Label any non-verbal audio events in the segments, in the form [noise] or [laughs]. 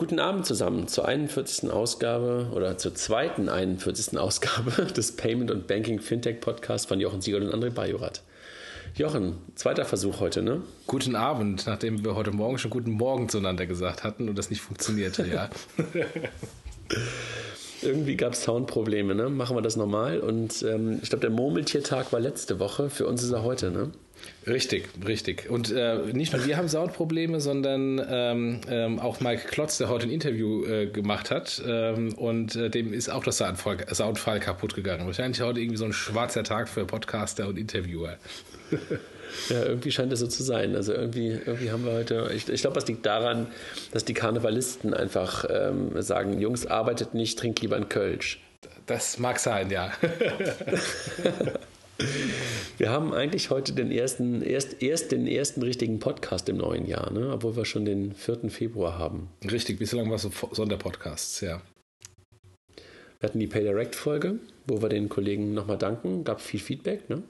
Guten Abend zusammen zur 41. Ausgabe oder zur zweiten 41. Ausgabe [laughs] des Payment und Banking Fintech Podcast von Jochen Siegel und André Bajorat. Jochen, zweiter Versuch heute, ne? Guten Abend, nachdem wir heute Morgen schon guten Morgen zueinander gesagt hatten und das nicht funktionierte, ja. [laughs] Irgendwie gab es Soundprobleme, ne? Machen wir das nochmal. Und ähm, ich glaube, der Murmeltiertag war letzte Woche. Für uns ist er heute, ne? Richtig, richtig. Und äh, nicht nur wir haben Soundprobleme, sondern ähm, ähm, auch Mike Klotz, der heute ein Interview äh, gemacht hat. Ähm, und äh, dem ist auch das Soundfall, Soundfall kaputt gegangen. Wahrscheinlich heute irgendwie so ein schwarzer Tag für Podcaster und Interviewer. [laughs] Ja, irgendwie scheint es so zu sein. Also irgendwie, irgendwie haben wir heute, ich, ich glaube, das liegt daran, dass die Karnevalisten einfach ähm, sagen, Jungs, arbeitet nicht, trinkt lieber ein Kölsch. Das mag sein, ja. [laughs] Wir haben eigentlich heute den ersten, erst, erst den ersten richtigen Podcast im neuen Jahr, ne? obwohl wir schon den 4. Februar haben. Richtig, bislang war es so Sonderpodcasts, ja. Wir hatten die PayDirect-Folge, wo wir den Kollegen nochmal danken. Gab viel Feedback, ne?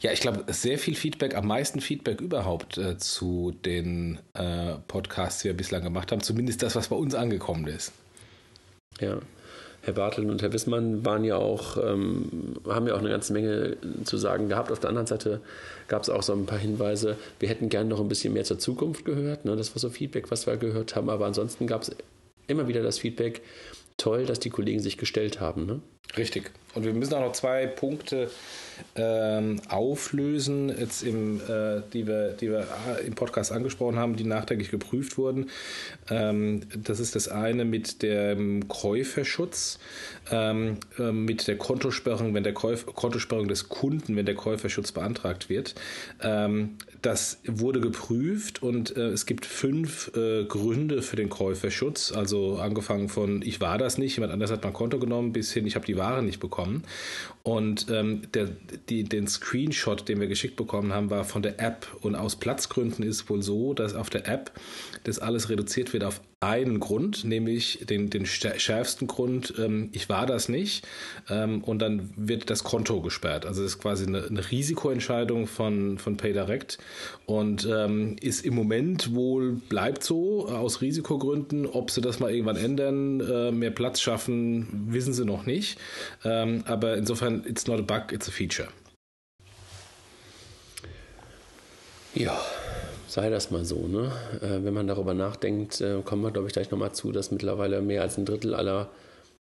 Ja, ich glaube, sehr viel Feedback, am meisten Feedback überhaupt äh, zu den äh, Podcasts, die wir bislang gemacht haben. Zumindest das, was bei uns angekommen ist. Ja, Herr Bartel und Herr Wissmann waren ja auch, ähm, haben ja auch eine ganze Menge zu sagen gehabt. Auf der anderen Seite gab es auch so ein paar Hinweise, wir hätten gern noch ein bisschen mehr zur Zukunft gehört. Ne? Das war so Feedback, was wir gehört haben. Aber ansonsten gab es immer wieder das Feedback, toll, dass die Kollegen sich gestellt haben. Ne? Richtig. Und wir müssen auch noch zwei Punkte ähm, auflösen, jetzt im, äh, die, wir, die wir äh, im Podcast angesprochen haben, die nachträglich geprüft wurden. Ähm, das ist das eine mit dem Käuferschutz, ähm, äh, mit der Kontosperrung, wenn der Käuf Kontosperrung des Kunden, wenn der Käuferschutz beantragt wird. Das wurde geprüft und äh, es gibt fünf äh, Gründe für den Käuferschutz. Also angefangen von ich war das nicht, jemand anders hat mein Konto genommen, bis hin ich habe die Ware nicht bekommen. Und ähm, der, die, den Screenshot, den wir geschickt bekommen haben, war von der App. Und aus Platzgründen ist wohl so, dass auf der App das alles reduziert wird auf einen Grund, nämlich den, den schärfsten Grund, ähm, ich war das nicht. Ähm, und dann wird das Konto gesperrt. Also das ist quasi eine, eine Risikoentscheidung von, von PayDirect und ähm, ist im Moment wohl, bleibt so aus Risikogründen. Ob sie das mal irgendwann ändern, äh, mehr Platz schaffen, wissen sie noch nicht. Ähm, aber insofern, it's not a bug, it's a feature. Ja, sei das mal so. Ne? Äh, wenn man darüber nachdenkt, äh, kommen wir, glaube ich, gleich nochmal zu, dass mittlerweile mehr als ein Drittel aller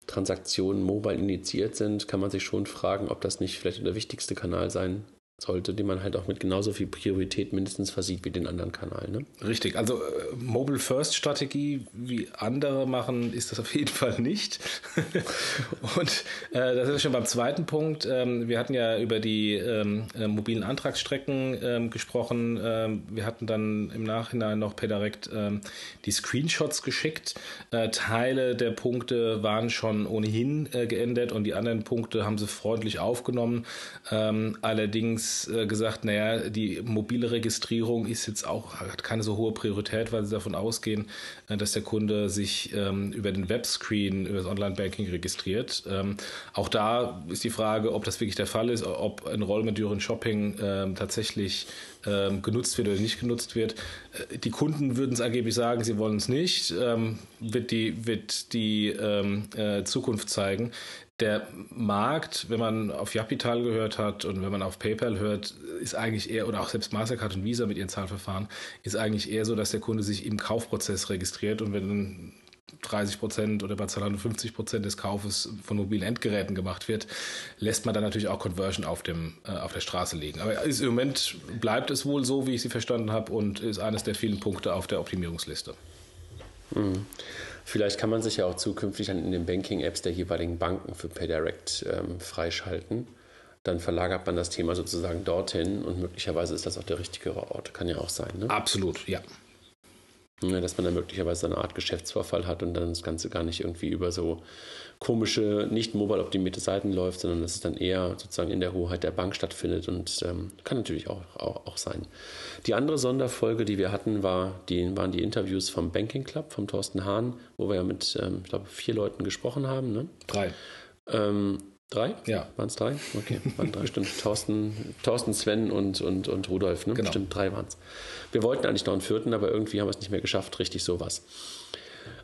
Transaktionen mobile initiiert sind, kann man sich schon fragen, ob das nicht vielleicht der wichtigste Kanal sein sollte, die man halt auch mit genauso viel Priorität mindestens versieht wie den anderen Kanal. Ne? Richtig, also äh, Mobile First Strategie wie andere machen, ist das auf jeden [laughs] Fall nicht. [laughs] und äh, das ist schon beim zweiten Punkt. Ähm, wir hatten ja über die ähm, äh, mobilen Antragsstrecken ähm, gesprochen. Ähm, wir hatten dann im Nachhinein noch per Direkt ähm, die Screenshots geschickt. Äh, Teile der Punkte waren schon ohnehin äh, geändert und die anderen Punkte haben sie freundlich aufgenommen. Ähm, allerdings allerdings äh, gesagt, naja, die mobile Registrierung ist jetzt auch, hat keine so hohe Priorität, weil sie davon ausgehen, äh, dass der Kunde sich ähm, über den Webscreen, über das Online-Banking registriert. Ähm, auch da ist die Frage, ob das wirklich der Fall ist, ob Enrollment during Shopping ähm, tatsächlich ähm, genutzt wird oder nicht genutzt wird. Äh, die Kunden würden es angeblich sagen, sie wollen es nicht. Ähm, wird die, wird die ähm, äh, Zukunft zeigen der Markt, wenn man auf Japital gehört hat und wenn man auf PayPal hört, ist eigentlich eher, oder auch selbst Mastercard und Visa mit ihren Zahlverfahren, ist eigentlich eher so, dass der Kunde sich im Kaufprozess registriert und wenn 30 Prozent oder bei Zalando 50 Prozent des Kaufes von mobilen Endgeräten gemacht wird, lässt man dann natürlich auch Conversion auf, dem, äh, auf der Straße liegen. Aber ist, im Moment bleibt es wohl so, wie ich sie verstanden habe und ist eines der vielen Punkte auf der Optimierungsliste. Mhm. Vielleicht kann man sich ja auch zukünftig dann in den Banking-Apps der jeweiligen Banken für PayDirect ähm, freischalten. Dann verlagert man das Thema sozusagen dorthin und möglicherweise ist das auch der richtigere Ort. Kann ja auch sein. Ne? Absolut, ja. Ja, dass man dann möglicherweise eine Art Geschäftsvorfall hat und dann das Ganze gar nicht irgendwie über so komische, nicht mobile optimierte Seiten läuft, sondern dass es dann eher sozusagen in der Hoheit der Bank stattfindet und ähm, kann natürlich auch, auch, auch sein. Die andere Sonderfolge, die wir hatten, war die, waren die Interviews vom Banking Club, vom Thorsten Hahn, wo wir ja mit, ähm, ich glaube, vier Leuten gesprochen haben. Ne? Drei. Ähm, Drei? Ja. Waren es drei? Okay, waren drei, stimmt. [laughs] Thorsten, Thorsten Sven und, und, und Rudolf, ne? Genau. Stimmt, drei waren es. Wir wollten eigentlich noch einen vierten, aber irgendwie haben wir es nicht mehr geschafft, richtig sowas.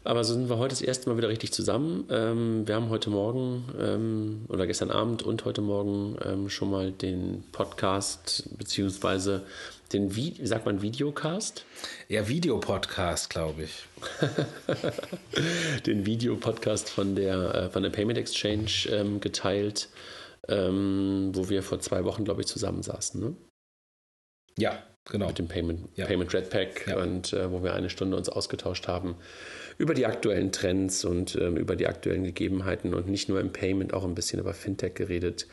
Aber so sind wir heute das erste Mal wieder richtig zusammen. Ähm, wir haben heute Morgen ähm, oder gestern Abend und heute Morgen ähm, schon mal den Podcast beziehungsweise den, wie sagt man, Videocast? Ja, Videopodcast, glaube ich. [laughs] den Videopodcast von der, äh, von der Payment Exchange ähm, geteilt, ähm, wo wir vor zwei Wochen, glaube ich, zusammensaßen. Ne? Ja, genau. Mit dem Payment, ja. Payment Red Pack ja. und äh, wo wir eine Stunde uns ausgetauscht haben über die aktuellen Trends und ähm, über die aktuellen Gegebenheiten und nicht nur im Payment, auch ein bisschen über Fintech geredet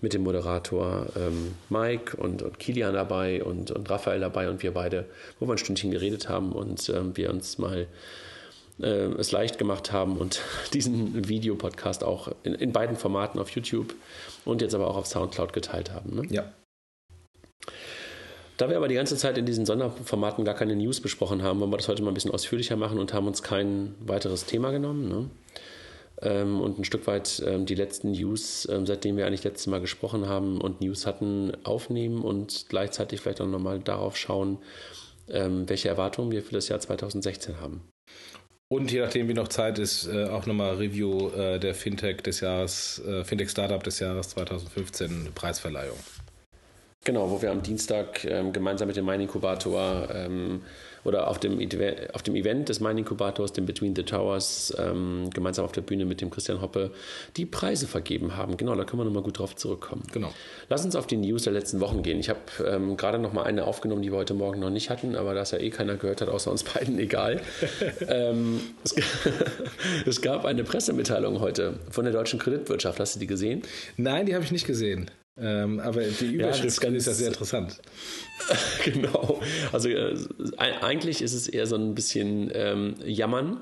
mit dem Moderator ähm, Mike und, und Kilian dabei und, und Raphael dabei und wir beide, wo wir ein Stündchen geredet haben und ähm, wir uns mal äh, es leicht gemacht haben und [laughs] diesen Videopodcast auch in, in, beiden Formaten auf YouTube und jetzt aber auch auf Soundcloud geteilt haben. Ne? Ja. Da wir aber die ganze Zeit in diesen Sonderformaten gar keine News besprochen haben, wollen wir das heute mal ein bisschen ausführlicher machen und haben uns kein weiteres Thema genommen. Ne? Ähm, und ein Stück weit ähm, die letzten News, ähm, seitdem wir eigentlich letztes Mal gesprochen haben und News hatten, aufnehmen und gleichzeitig vielleicht auch nochmal darauf schauen, ähm, welche Erwartungen wir für das Jahr 2016 haben. Und je nachdem, wie noch Zeit ist, äh, auch nochmal Review äh, der Fintech des Jahres, äh, Fintech Startup des Jahres 2015 Preisverleihung. Genau, wo wir am Dienstag ähm, gemeinsam mit dem Mining Inkubator ähm, oder auf dem, auf dem Event des Mining Inkubators, dem Between the Towers, ähm, gemeinsam auf der Bühne mit dem Christian Hoppe, die Preise vergeben haben. Genau, da können wir nochmal gut drauf zurückkommen. Genau. Lass uns auf die News der letzten Wochen gehen. Ich habe ähm, gerade noch mal eine aufgenommen, die wir heute Morgen noch nicht hatten, aber da es ja eh keiner gehört hat, außer uns beiden, [laughs] egal. ähm, es, [laughs] es gab eine Pressemitteilung heute von der deutschen Kreditwirtschaft. Hast du die gesehen? Nein, die habe ich nicht gesehen. Ähm, aber die Überschrift ja, ist ja sehr interessant. [laughs] genau. Also äh, eigentlich ist es eher so ein bisschen ähm, Jammern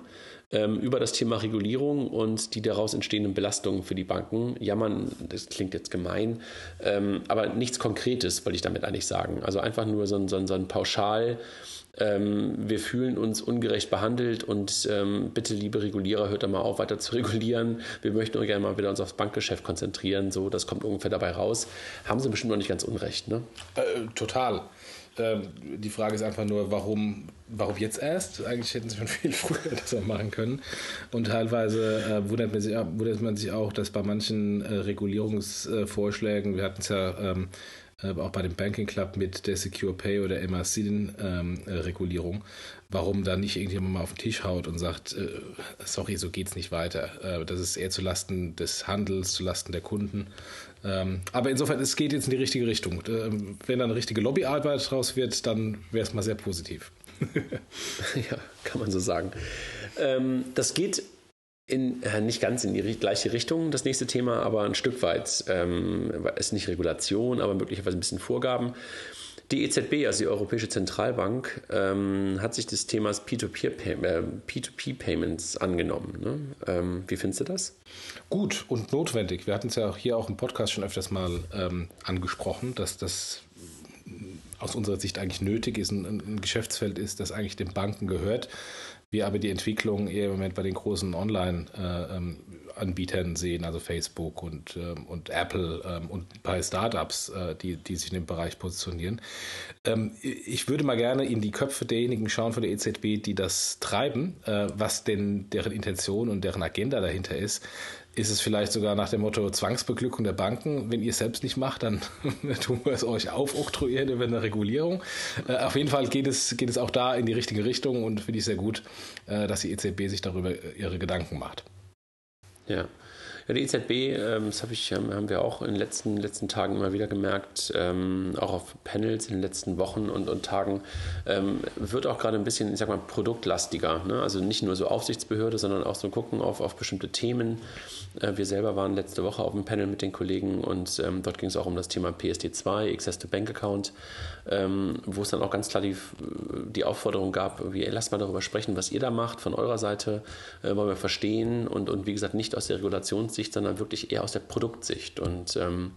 ähm, über das Thema Regulierung und die daraus entstehenden Belastungen für die Banken. Jammern, das klingt jetzt gemein, ähm, aber nichts Konkretes wollte ich damit eigentlich sagen. Also einfach nur so ein, so ein, so ein Pauschal ähm, wir fühlen uns ungerecht behandelt und ähm, bitte, liebe Regulierer, hört da mal auf, weiter zu [laughs] regulieren. Wir möchten uns gerne mal wieder uns aufs Bankgeschäft konzentrieren. So, das kommt ungefähr dabei raus. Haben sie bestimmt noch nicht ganz unrecht, ne? Äh, total. Ähm, die Frage ist einfach nur, warum, warum jetzt erst? Eigentlich hätten sie schon viel [laughs] früher das auch machen können. Und teilweise äh, wundert, man sich, wundert, man sich, auch, dass bei manchen äh, Regulierungsvorschlägen, wir hatten es ja ähm, äh, auch bei dem Banking Club mit der Secure Pay oder MRC-Regulierung, ähm, äh, warum da nicht irgendjemand mal auf den Tisch haut und sagt, äh, sorry, so geht es nicht weiter. Äh, das ist eher zulasten des Handels, zulasten der Kunden. Ähm, aber insofern, es geht jetzt in die richtige Richtung. Ähm, wenn da eine richtige Lobbyarbeit draus wird, dann wäre es mal sehr positiv. [laughs] ja, kann man so sagen. Ähm, das geht in, äh, nicht ganz in die gleiche Richtung, das nächste Thema, aber ein Stück weit. Ähm, ist nicht Regulation, aber möglicherweise ein bisschen Vorgaben. Die EZB, also die Europäische Zentralbank, ähm, hat sich des Themas P2P-Payments äh, angenommen. Ne? Ähm, wie findest du das? Gut und notwendig. Wir hatten es ja auch hier auch im Podcast schon öfters mal ähm, angesprochen, dass das aus unserer Sicht eigentlich nötig ist, ein, ein Geschäftsfeld ist, das eigentlich den Banken gehört wir aber die Entwicklung eher im Moment bei den großen Online-Anbietern sehen, also Facebook und, ähm, und Apple ähm, und bei Startups, äh, die, die sich in dem Bereich positionieren. Ähm, ich würde mal gerne in die Köpfe derjenigen schauen von der EZB, die das treiben, äh, was denn deren Intention und deren Agenda dahinter ist ist es vielleicht sogar nach dem Motto Zwangsbeglückung der Banken. Wenn ihr es selbst nicht macht, dann [laughs] tun wir es euch aufoktroyieren über eine Regulierung. Äh, auf jeden Fall geht es, geht es auch da in die richtige Richtung und finde ich sehr gut, äh, dass die EZB sich darüber ihre Gedanken macht. Ja. Die EZB, ähm, das hab ich, ähm, haben wir auch in den letzten, letzten Tagen immer wieder gemerkt, ähm, auch auf Panels in den letzten Wochen und, und Tagen, wird auch gerade ein bisschen, ich sag mal, produktlastiger. Ne? Also nicht nur so Aufsichtsbehörde, sondern auch so gucken auf, auf bestimmte Themen. Äh, wir selber waren letzte Woche auf einem Panel mit den Kollegen und dort ging es auch um das Thema PSD2, Access to Bank Account, wo es dann auch ganz klar die, die Aufforderung gab, wie, ey, lasst mal darüber sprechen, was ihr da macht von eurer Seite, äh, wollen wir verstehen und, und wie gesagt, nicht aus der Regulations Sicht, sondern wirklich eher aus der Produktsicht. Und ähm,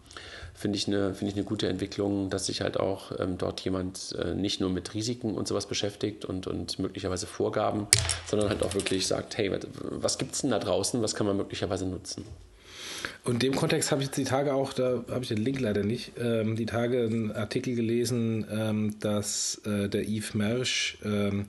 finde ich, eine, find ich eine gute Entwicklung, dass sich halt auch ähm, dort jemand äh, nicht nur mit Risiken und sowas beschäftigt und, und möglicherweise Vorgaben, sondern halt auch wirklich sagt, hey, was gibt es denn da draußen, was kann man möglicherweise nutzen? Und in dem Kontext habe ich jetzt die Tage auch, da habe ich den Link leider nicht, ähm, die Tage einen Artikel gelesen, ähm, dass äh, der Yves Mersch ähm,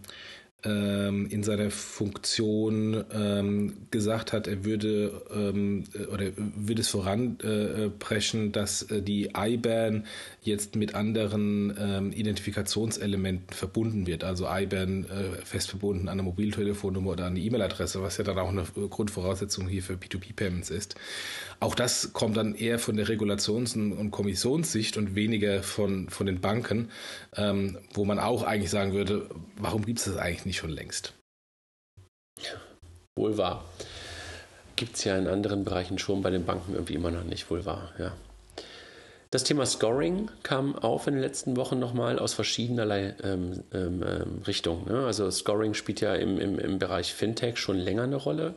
in seiner Funktion ähm, gesagt hat, er würde ähm, oder würde es voranpreschen, äh, dass äh, die IBAN jetzt mit anderen ähm, Identifikationselementen verbunden wird. Also IBAN äh, fest verbunden an eine Mobiltelefonnummer oder an die E-Mail-Adresse, was ja dann auch eine Grundvoraussetzung hier für P2P-Payments ist. Auch das kommt dann eher von der Regulations- und Kommissionssicht und weniger von, von den Banken, ähm, wo man auch eigentlich sagen würde, warum gibt es das eigentlich nicht schon längst? Wohl wahr. Gibt es ja in anderen Bereichen schon, bei den Banken irgendwie immer noch nicht, wohl wahr, ja. Das Thema Scoring kam auf in den letzten Wochen nochmal aus verschiedenerlei ähm, ähm, ähm, Richtungen. Ne? Also Scoring spielt ja im, im, im Bereich Fintech schon länger eine Rolle.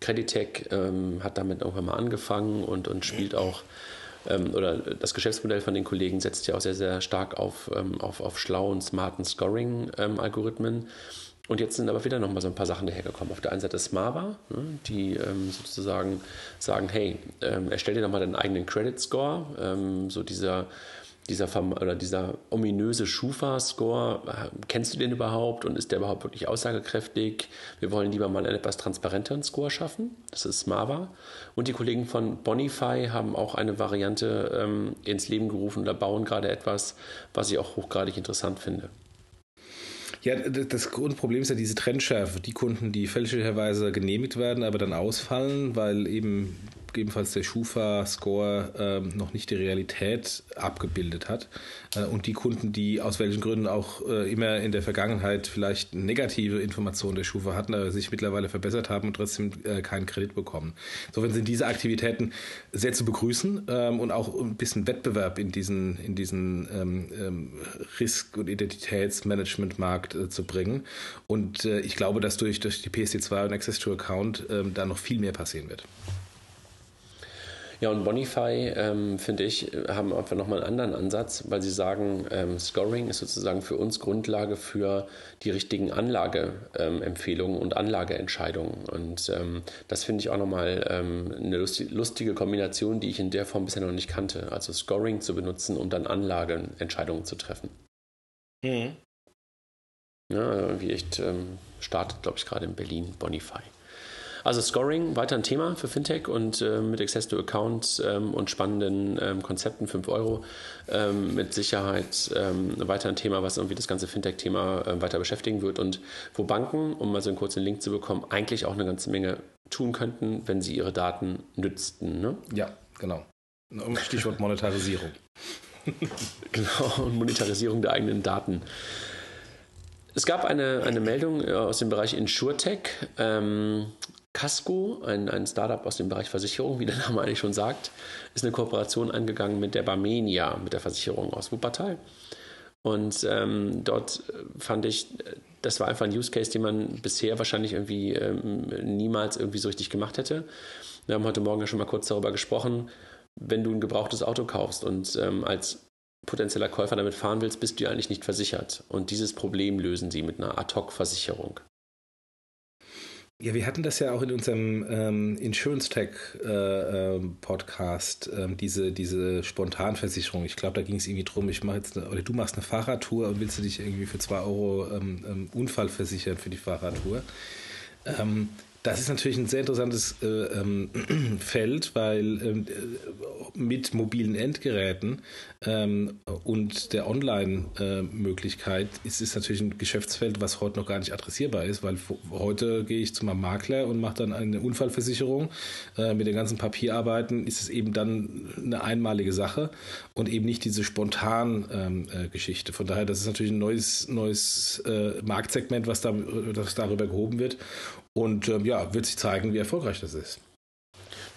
Creditech ähm, hat damit irgendwann mal angefangen und, und spielt auch, ähm, oder das Geschäftsmodell von den Kollegen setzt ja auch sehr, sehr stark auf, ähm, auf, auf schlauen, smarten Scoring-Algorithmen. Und jetzt sind aber wieder nochmal so ein paar Sachen dahergekommen. Auf der einen Seite Smava, ne, die ähm, sozusagen sagen, hey, ähm, erstell dir nochmal deinen eigenen Credit Score. Ähm, so dieser, dieser, oder dieser ominöse Schufa-Score, äh, kennst du den überhaupt und ist der überhaupt wirklich aussagekräftig? Wir wollen lieber mal einen etwas transparenteren Score schaffen. Das ist Smava. Und die Kollegen von Bonify haben auch eine Variante ähm, ins Leben gerufen oder bauen gerade etwas, was ich auch hochgradig interessant finde. Ja, das Grundproblem ist ja diese Trendschärfe. Die Kunden, die fälschlicherweise genehmigt werden, aber dann ausfallen, weil eben gegebenenfalls der Schufa-Score ähm, noch nicht die Realität abgebildet hat. Äh, und die Kunden, die aus welchen Gründen auch äh, immer in der Vergangenheit vielleicht negative Informationen der Schufa hatten, aber sich mittlerweile verbessert haben und trotzdem äh, keinen Kredit bekommen. Insofern sind diese Aktivitäten sehr zu begrüßen ähm, und auch ein bisschen Wettbewerb in diesen, in diesen ähm, ähm Risk- und Identitätsmanagement-Markt äh, zu bringen. Und äh, ich glaube, dass durch, durch die PSD2 und Access to Account ähm, da noch viel mehr passieren wird. Ja, und Bonify, ähm, finde ich, haben einfach nochmal einen anderen Ansatz, weil sie sagen, ähm, Scoring ist sozusagen für uns Grundlage für die richtigen Anlageempfehlungen ähm, und Anlageentscheidungen. Und ähm, das finde ich auch nochmal ähm, eine lustige Kombination, die ich in der Form bisher noch nicht kannte. Also Scoring zu benutzen, um dann Anlageentscheidungen zu treffen. Mhm. Ja, irgendwie echt ähm, startet, glaube ich, gerade in Berlin Bonify. Also Scoring, weiter ein Thema für Fintech und äh, mit Access to Account ähm, und spannenden ähm, Konzepten, 5 Euro, ähm, mit Sicherheit ähm, weiter ein Thema, was irgendwie das ganze Fintech-Thema äh, weiter beschäftigen wird und wo Banken, um mal so einen kurzen Link zu bekommen, eigentlich auch eine ganze Menge tun könnten, wenn sie ihre Daten nützten. Ne? Ja, genau. Stichwort Monetarisierung. [laughs] genau, und Monetarisierung der eigenen Daten. Es gab eine, eine Meldung äh, aus dem Bereich InsurTech. Ähm, Casco, ein, ein Startup aus dem Bereich Versicherung, wie der Name eigentlich schon sagt, ist eine Kooperation angegangen mit der Barmenia, mit der Versicherung aus Wuppertal. Und ähm, dort fand ich, das war einfach ein Use Case, den man bisher wahrscheinlich irgendwie ähm, niemals irgendwie so richtig gemacht hätte. Wir haben heute Morgen ja schon mal kurz darüber gesprochen, wenn du ein gebrauchtes Auto kaufst und ähm, als potenzieller Käufer damit fahren willst, bist du ja eigentlich nicht versichert. Und dieses Problem lösen sie mit einer Ad-Hoc-Versicherung. Ja, wir hatten das ja auch in unserem ähm, Insurance Tech äh, ähm, Podcast, ähm, diese, diese Spontanversicherung. Ich glaube, da ging es irgendwie drum, ich mache jetzt eine, oder du machst eine Fahrradtour und willst du dich irgendwie für zwei Euro ähm, ähm Unfall versichern für die Fahrradtour. Ähm, das ist natürlich ein sehr interessantes äh, ähm, [clears throat] Feld, weil ähm, mit mobilen Endgeräten ähm, und der Online-Möglichkeit äh, ist es natürlich ein Geschäftsfeld, was heute noch gar nicht adressierbar ist, weil heute gehe ich zu meinem Makler und mache dann eine Unfallversicherung. Äh, mit den ganzen Papierarbeiten ist es eben dann eine einmalige Sache und eben nicht diese spontan ähm, äh, Geschichte. Von daher, das ist natürlich ein neues, neues äh, Marktsegment, was, da, das darüber gehoben wird. Und ähm, ja, wird sich zeigen, wie erfolgreich das ist.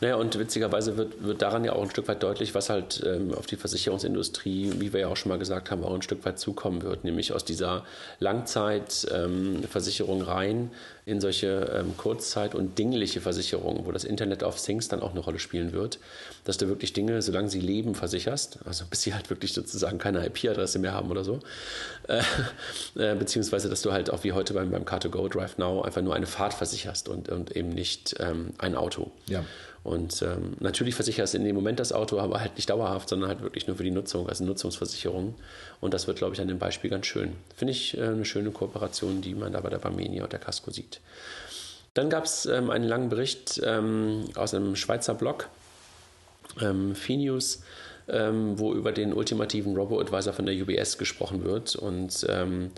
Naja, und witzigerweise wird, wird daran ja auch ein Stück weit deutlich, was halt ähm, auf die Versicherungsindustrie, wie wir ja auch schon mal gesagt haben, auch ein Stück weit zukommen wird, nämlich aus dieser Langzeitversicherung ähm, rein in solche ähm, Kurzzeit- und dingliche Versicherungen, wo das Internet of Things dann auch eine Rolle spielen wird, dass du wirklich Dinge, solange sie leben, versicherst, also bis sie halt wirklich sozusagen keine IP-Adresse mehr haben oder so, äh, äh, beziehungsweise dass du halt auch wie heute beim, beim Car2Go Drive Now einfach nur eine Fahrt versicherst und, und eben nicht ähm, ein Auto. Ja. Und ähm, natürlich versicherst du in dem Moment das Auto, aber halt nicht dauerhaft, sondern halt wirklich nur für die Nutzung, also Nutzungsversicherung. Und das wird, glaube ich, an dem Beispiel ganz schön. Finde ich äh, eine schöne Kooperation, die man da bei der Barmenia und der Casco sieht. Dann gab es ähm, einen langen Bericht ähm, aus einem Schweizer Blog, ähm, Finews, ähm, wo über den ultimativen Robo-Advisor von der UBS gesprochen wird. Und ähm,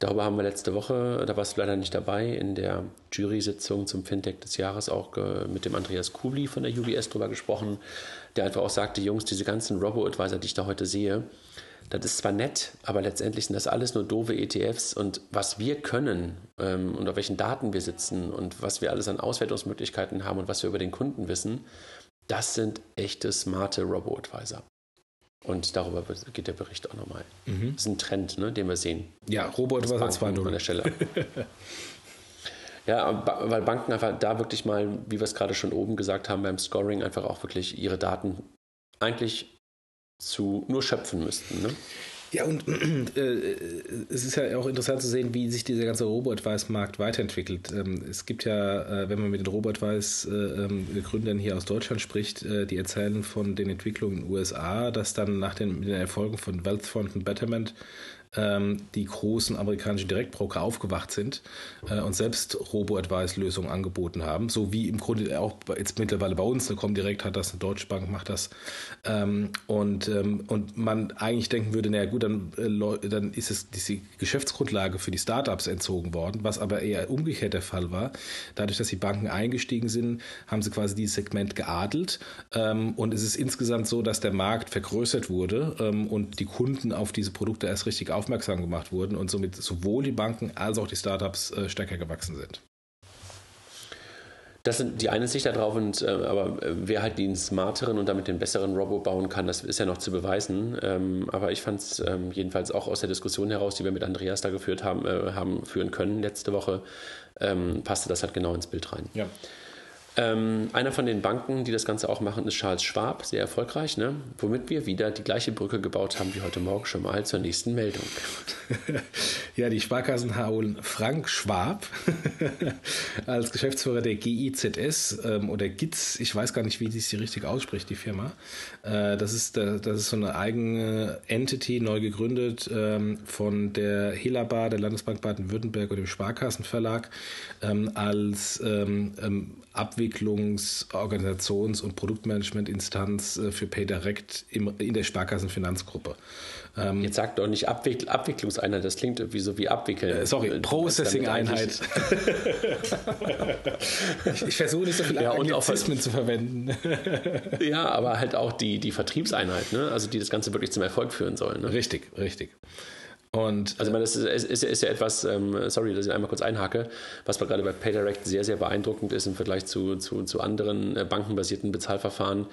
Darüber haben wir letzte Woche, da warst du leider nicht dabei, in der Jury-Sitzung zum Fintech des Jahres auch mit dem Andreas Kubli von der UBS drüber gesprochen, der einfach auch sagte, Jungs, diese ganzen Robo-Advisor, die ich da heute sehe, das ist zwar nett, aber letztendlich sind das alles nur doofe ETFs und was wir können ähm, und auf welchen Daten wir sitzen und was wir alles an Auswertungsmöglichkeiten haben und was wir über den Kunden wissen, das sind echte smarte Robo-Advisor. Und darüber geht der Bericht auch nochmal. Mhm. Das ist ein Trend, ne, den wir sehen. Ja, Robo-Advisor 2.0 an der Stelle. [laughs] ja, weil Banken einfach da wirklich mal, wie wir es gerade schon oben gesagt haben, beim Scoring einfach auch wirklich ihre Daten eigentlich zu nur schöpfen müssten. Ne? Ja, und [clears throat] äh, es ist ja auch interessant zu sehen, wie sich dieser ganze Robot-Weiß-Markt weiterentwickelt. Ähm, es gibt ja, äh, wenn man mit den Robot-Weiß-Gründern äh, ähm, hier aus Deutschland spricht, äh, die erzählen von den Entwicklungen in den USA, dass dann nach den, den Erfolgen von Wealthfront und Betterment ähm, die großen amerikanischen Direktbroker aufgewacht sind äh, und selbst Robo-Advice-Lösungen angeboten haben, so wie im Grunde auch jetzt mittlerweile bei uns, eine Comdirect hat das, eine Deutsche Bank macht das. Ähm, und, ähm, und man eigentlich denken würde, naja gut, dann, äh, dann ist es diese Geschäftsgrundlage für die Startups entzogen worden, was aber eher umgekehrt der Fall war. Dadurch, dass die Banken eingestiegen sind, haben sie quasi dieses Segment geadelt. Ähm, und es ist insgesamt so, dass der Markt vergrößert wurde ähm, und die Kunden auf diese Produkte erst richtig aufmerksam gemacht wurden und somit sowohl die Banken als auch die Startups äh, stärker gewachsen sind. Das sind die eine Sicht darauf, und, äh, aber äh, wer halt den smarteren und damit den besseren Robo bauen kann, das ist ja noch zu beweisen. Ähm, aber ich fand es ähm, jedenfalls auch aus der Diskussion heraus, die wir mit Andreas da geführt haben, äh, haben führen können letzte Woche, ähm, passte das halt genau ins Bild rein. Ja. Ähm, einer von den Banken, die das Ganze auch machen, ist Charles Schwab, sehr erfolgreich, ne? womit wir wieder die gleiche Brücke gebaut haben wie heute Morgen schon mal zur nächsten Meldung. [laughs] ja, die Sparkassen holen Frank Schwab [laughs] als Geschäftsführer der GIZS ähm, oder GITS, ich weiß gar nicht, wie sie richtig ausspricht, die Firma. Äh, das, ist, das ist so eine eigene Entity, neu gegründet ähm, von der Helaba, der Landesbank Baden-Württemberg und dem Sparkassenverlag ähm, als ähm, ähm Abwicklungs-, Organisations- und Produktmanagement-Instanz äh, für PayDirect in der Sparkassenfinanzgruppe. Ähm, Jetzt sagt doch nicht Abwick Abwicklungseinheit, das klingt irgendwie so wie Abwickeln. Äh, sorry, äh, Processing-Einheit. ich, ich, versuche nicht so viele [laughs] ja, Anglizismen zu verwenden. [laughs] ja, aber halt auch die, die Vertriebseinheit, ne? also die das Ganze wirklich zum Erfolg führen soll. Ne? Richtig, richtig. Und, also, ich meine, das ist, ist, ist ja etwas, ähm, sorry, dass ich einmal kurz einhake, was gerade bei PayDirect sehr, sehr beeindruckend ist im Vergleich zu, zu, zu anderen äh, bankenbasierten Bezahlverfahren,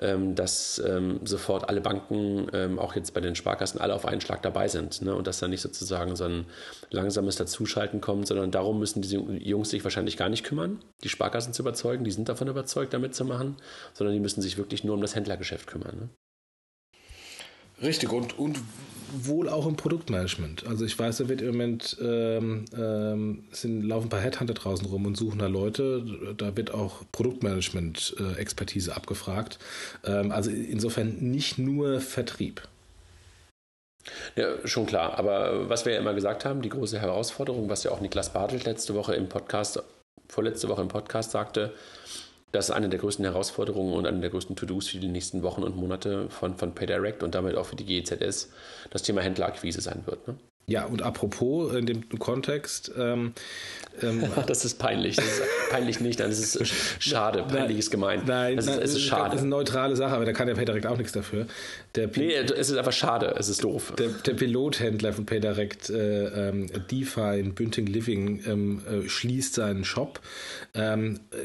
ähm, dass ähm, sofort alle Banken, ähm, auch jetzt bei den Sparkassen, alle auf einen Schlag dabei sind. Ne? Und dass da nicht sozusagen so ein langsames Dazuschalten kommt, sondern darum müssen diese Jungs sich wahrscheinlich gar nicht kümmern, die Sparkassen zu überzeugen, die sind davon überzeugt, damit zu machen, sondern die müssen sich wirklich nur um das Händlergeschäft kümmern. Ne? Richtig, und, und wohl auch im Produktmanagement. Also ich weiß, da wird im Moment ähm, ähm, sind, laufen ein paar Headhunter draußen rum und suchen da Leute. Da wird auch Produktmanagement-Expertise abgefragt. Ähm, also insofern nicht nur Vertrieb. Ja, schon klar. Aber was wir ja immer gesagt haben, die große Herausforderung, was ja auch Niklas Bartelt letzte Woche im Podcast, vorletzte Woche im Podcast sagte, das ist eine der größten Herausforderungen und eine der größten To-Dos für die nächsten Wochen und Monate von, von PayDirect und damit auch für die GEZS das Thema Händlerakquise sein wird. Ne? Ja, und apropos in dem Kontext. Ähm, ähm, [laughs] das ist peinlich. Das ist peinlich nicht, das ist [laughs] schade. Peinlich ist gemeint. Nein, das ist, nein, es ist schade. Das ist eine neutrale Sache, aber da kann der PayDirect auch nichts dafür. Der nee, es ist einfach schade. Es ist doof. Der, der Pilothändler von PayDirect, äh, ähm, DeFi in Bünding Living, ähm, äh, schließt seinen Shop. Ähm, äh,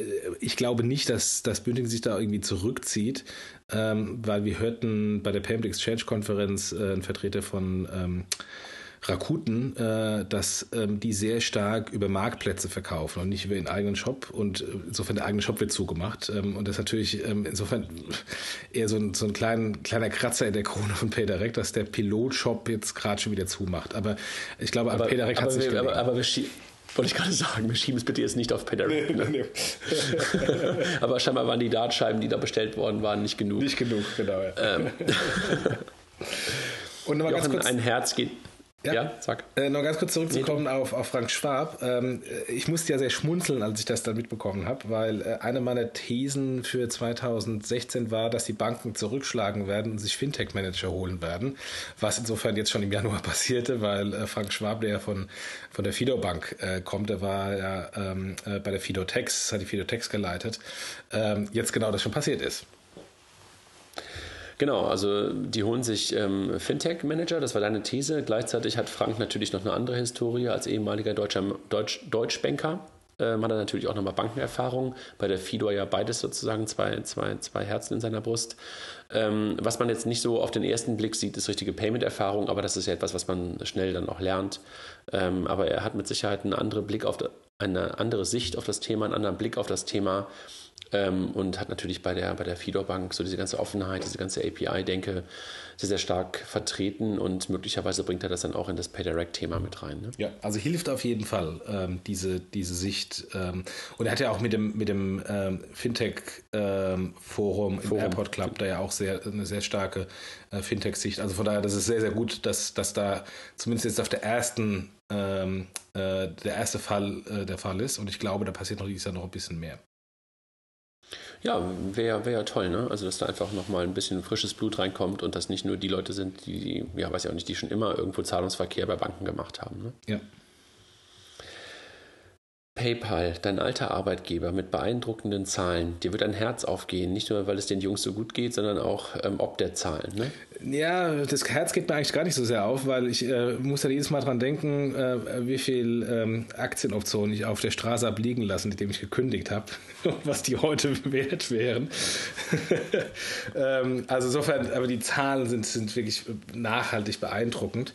ich glaube nicht, dass, dass Bünding sich da irgendwie zurückzieht, ähm, weil wir hörten bei der Payment Exchange Konferenz äh, einen Vertreter von Rakuten, äh, dass ähm, die sehr stark über Marktplätze verkaufen und nicht über den eigenen Shop. Und äh, insofern der eigene Shop wird zugemacht. Ähm, und das ist natürlich ähm, insofern eher so ein, so ein klein, kleiner Kratzer in der Krone von PayDirect, dass der Pilotshop jetzt gerade schon wieder zumacht. Aber ich glaube, aber, PayDirect hat es nicht aber, aber, wir wollte ich gerade sagen, wir schieben es bitte jetzt nicht auf PayDirect. Nee, ne? nee. [laughs] aber scheinbar waren die Dartscheiben, die da bestellt worden waren, nicht genug. Nicht genug, genau. Ja. Ähm. [laughs] [laughs] Und nochmal ganz kurz. Ein Herz geht. Ja, ja sag. Äh, noch ganz kurz zurückzukommen nee, auf, auf Frank Schwab. Ähm, ich musste ja sehr schmunzeln, als ich das dann mitbekommen habe, weil äh, eine meiner Thesen für 2016 war, dass die Banken zurückschlagen werden und sich Fintech-Manager holen werden, was insofern jetzt schon im Januar [laughs] passierte, weil äh, Frank Schwab, der ja von, von der Fido Bank äh, kommt, der war ja ähm, äh, bei der Fido Tex, hat die Fido Tex geleitet, ähm, jetzt genau das schon passiert ist. Genau, also die holen sich ähm, Fintech-Manager, das war deine These. Gleichzeitig hat Frank natürlich noch eine andere Historie als ehemaliger deutscher Deutsch, Deutschbanker. Ähm, hat er natürlich auch nochmal Bankenerfahrung. Bei der Fido ja beides sozusagen zwei, zwei, zwei Herzen in seiner Brust. Ähm, was man jetzt nicht so auf den ersten Blick sieht, ist richtige Payment-Erfahrung, aber das ist ja etwas, was man schnell dann auch lernt. Ähm, aber er hat mit Sicherheit einen anderen Blick auf eine andere Sicht auf das Thema, einen anderen Blick auf das Thema ähm, und hat natürlich bei der, bei der Fidor Bank so diese ganze Offenheit, diese ganze API-Denke sehr, sehr stark vertreten und möglicherweise bringt er das dann auch in das PayDirect-Thema mit rein. Ne? Ja, also hilft auf jeden Fall ähm, diese, diese Sicht. Ähm, und er hat ja auch mit dem, mit dem ähm, Fintech-Forum im Airport Club da ja auch sehr, eine sehr starke äh, Fintech-Sicht. Also von daher, das ist sehr, sehr gut, dass, dass da zumindest jetzt auf der ersten ähm, äh, der erste Fall äh, der Fall ist. Und ich glaube, da passiert noch dieses Jahr noch ein bisschen mehr. Ja, wäre wär ja toll, ne? Also, dass da einfach nochmal ein bisschen frisches Blut reinkommt und dass nicht nur die Leute sind, die, ja, weiß ich auch nicht, die schon immer irgendwo Zahlungsverkehr bei Banken gemacht haben. Ne? Ja. PayPal, dein alter Arbeitgeber mit beeindruckenden Zahlen. Dir wird ein Herz aufgehen, nicht nur, weil es den Jungs so gut geht, sondern auch ähm, ob der Zahlen. Ne? Ja, das Herz geht mir eigentlich gar nicht so sehr auf, weil ich äh, muss ja jedes Mal dran denken, äh, wie viel ähm, Aktienoptionen ich auf der Straße habe liegen lassen, indem ich gekündigt habe, [laughs] was die heute [laughs] wert wären. [laughs] ähm, also insofern, aber die Zahlen sind, sind wirklich nachhaltig beeindruckend.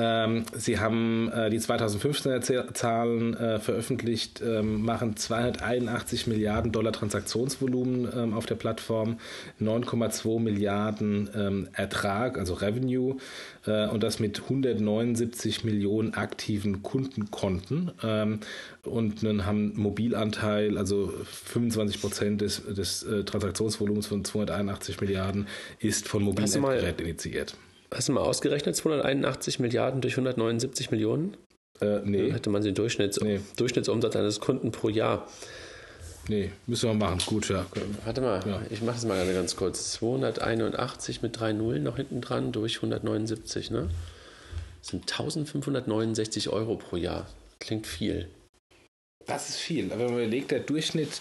Ähm, sie haben äh, die 2015er Zahlen äh, veröffentlicht, ähm, machen 281 Milliarden Dollar Transaktionsvolumen ähm, auf der Plattform, 9,2 Milliarden ähm, Ertrag, also Revenue, äh, und das mit 179 Millionen aktiven Kundenkonten ähm, und einen haben Mobilanteil, also 25 Prozent des, des äh, Transaktionsvolumens von 281 Milliarden ist von mobilen Geräten initiiert. Hast du mal ausgerechnet, 281 Milliarden durch 179 Millionen? Äh, nee. Dann hätte man den Durchschnitts nee. Durchschnittsumsatz eines Kunden pro Jahr. Nee, müssen wir machen. Gut, ja. Warte mal, ja. ich mache das mal ganz kurz. 281 mit drei Nullen noch hinten dran durch 179, ne? Das sind 1569 Euro pro Jahr. Klingt viel. Das ist viel. Aber wenn man überlegt, der Durchschnitt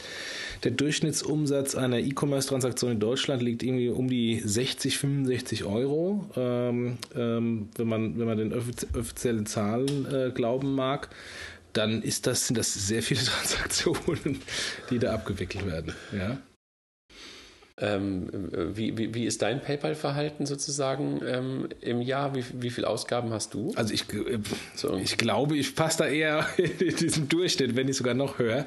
der Durchschnittsumsatz einer E-Commerce-Transaktion in Deutschland liegt irgendwie um die 60, 65 Euro, ähm, ähm, wenn, man, wenn man den offiziellen Zahlen äh, glauben mag. Dann ist das, sind das sehr viele [laughs] Transaktionen, die da abgewickelt werden. Ja. Ähm, wie, wie, wie, ist dein PayPal-Verhalten sozusagen ähm, im Jahr? Wie, wie viele Ausgaben hast du? Also ich, äh, so. ich glaube, ich passe da eher [laughs] in diesem Durchschnitt, wenn nicht sogar noch höher,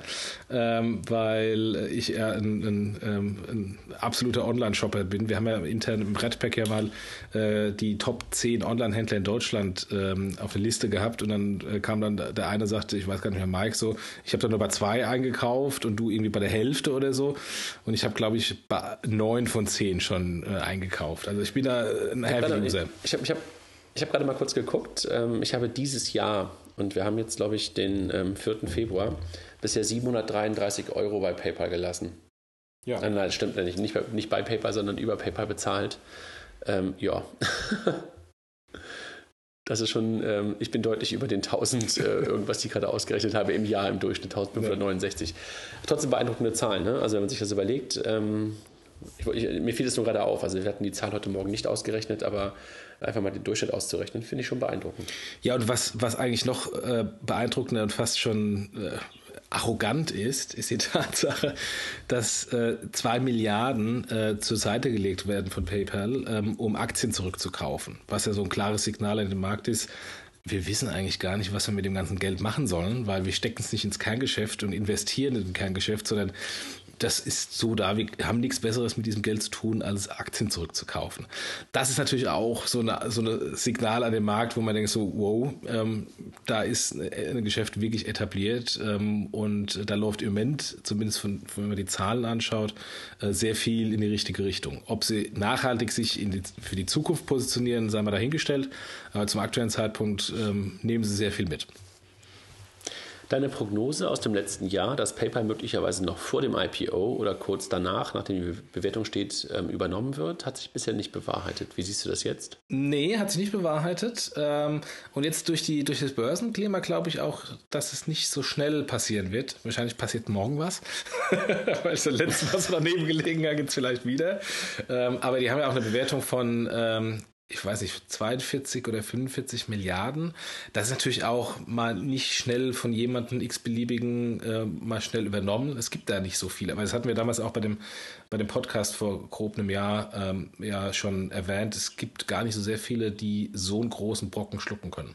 ähm, weil ich eher ein, ein, ähm, ein absoluter Online-Shopper bin. Wir haben ja intern im Redpack ja mal äh, die Top 10 Online-Händler in Deutschland ähm, auf der Liste gehabt und dann äh, kam dann der eine sagte, ich weiß gar nicht mehr, Mike, so, ich habe da nur bei zwei eingekauft und du irgendwie bei der Hälfte oder so und ich habe, glaube ich, bei neun von zehn schon äh, eingekauft. Also ich bin da ein Heavy User. Ich habe ich hab, ich hab gerade mal kurz geguckt. Ähm, ich habe dieses Jahr, und wir haben jetzt, glaube ich, den ähm, 4. Februar, bisher 733 Euro bei PayPal gelassen. Ja. Nein, nein, das stimmt nicht. Nicht bei, nicht bei PayPal, sondern über PayPal bezahlt. Ähm, ja. [laughs] Das ist schon, ähm, ich bin deutlich über den 1000, äh, irgendwas die ich gerade ausgerechnet habe, im Jahr im Durchschnitt 1569. Ja. Trotzdem beeindruckende Zahlen, ne? Also wenn man sich das überlegt, ähm, ich, ich, mir fiel es nur gerade auf. Also wir hatten die Zahl heute Morgen nicht ausgerechnet, aber einfach mal den Durchschnitt auszurechnen, finde ich schon beeindruckend. Ja, und was, was eigentlich noch äh, beeindruckender und fast schon äh, arrogant ist, ist die [laughs] Tatsache, dass äh, zwei Milliarden äh, zur Seite gelegt werden von PayPal, ähm, um Aktien zurückzukaufen. Was ja so ein klares Signal in den Markt ist, wir wissen eigentlich gar nicht, was wir mit dem ganzen Geld machen sollen, weil wir stecken es nicht ins Kerngeschäft und investieren in ein Kerngeschäft, sondern das ist so da, wir haben nichts Besseres mit diesem Geld zu tun, als Aktien zurückzukaufen. Das ist natürlich auch so ein so eine Signal an den Markt, wo man denkt so, wow, ähm, da ist ein Geschäft wirklich etabliert ähm, und da läuft im Moment, zumindest von, wenn man die Zahlen anschaut, äh, sehr viel in die richtige Richtung. Ob sie nachhaltig sich die, für die Zukunft positionieren, sei mal dahingestellt, aber zum aktuellen Zeitpunkt ähm, nehmen sie sehr viel mit. Deine Prognose aus dem letzten Jahr, dass PayPal möglicherweise noch vor dem IPO oder kurz danach, nachdem die Bewertung steht, ähm, übernommen wird, hat sich bisher nicht bewahrheitet. Wie siehst du das jetzt? Nee, hat sich nicht bewahrheitet. Ähm, und jetzt durch, die, durch das Börsenklima glaube ich auch, dass es nicht so schnell passieren wird. Wahrscheinlich passiert morgen was. [laughs] Weil es letzte Mal so daneben gelegen hat, gibt es vielleicht wieder. Ähm, aber die haben ja auch eine Bewertung von ich weiß nicht, 42 oder 45 Milliarden. Das ist natürlich auch mal nicht schnell von jemandem x-beliebigen äh, mal schnell übernommen. Es gibt da nicht so viel. Aber das hatten wir damals auch bei dem, bei dem Podcast vor grob einem Jahr ähm, ja schon erwähnt. Es gibt gar nicht so sehr viele, die so einen großen Brocken schlucken können.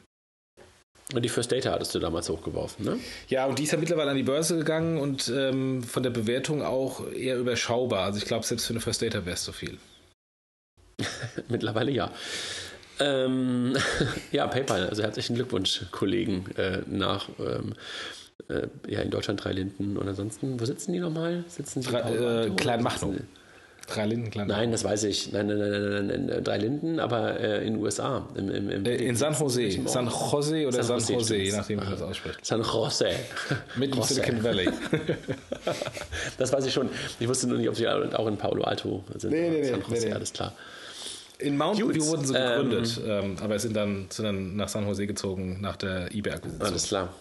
Und die First Data hattest du damals hochgeworfen, ne? Ja, und die ist ja mittlerweile an die Börse gegangen und ähm, von der Bewertung auch eher überschaubar. Also ich glaube, selbst für eine First Data wäre es so viel. [laughs] Mittlerweile ja. Ähm, [laughs] ja, PayPal, also herzlichen Glückwunsch, Kollegen, äh, nach ähm, äh, ja, in Deutschland drei Linden und ansonsten, wo sitzen die nochmal? Sitzen sie äh, Kleinmachnow. Drei Linden, Klein Nein, das weiß ich. Nein, nein, nein, nein, nein drei Linden, aber äh, in den USA. Im, im, im, äh, in San Jose. San Jose oder San, San Jose, je nachdem, wie man das ausspricht. San Jose. [laughs] Mit dem Silicon Valley. das weiß ich schon. Ich wusste nur nicht, ob sie auch in Palo Alto sind. Nee, nee, nee. San Jose, nee, nee. alles klar. In Mountain View wurden sie gegründet, ähm, ähm, aber sind dann, sind dann nach San Jose gezogen nach der eBay-Akquisition. Alles klar.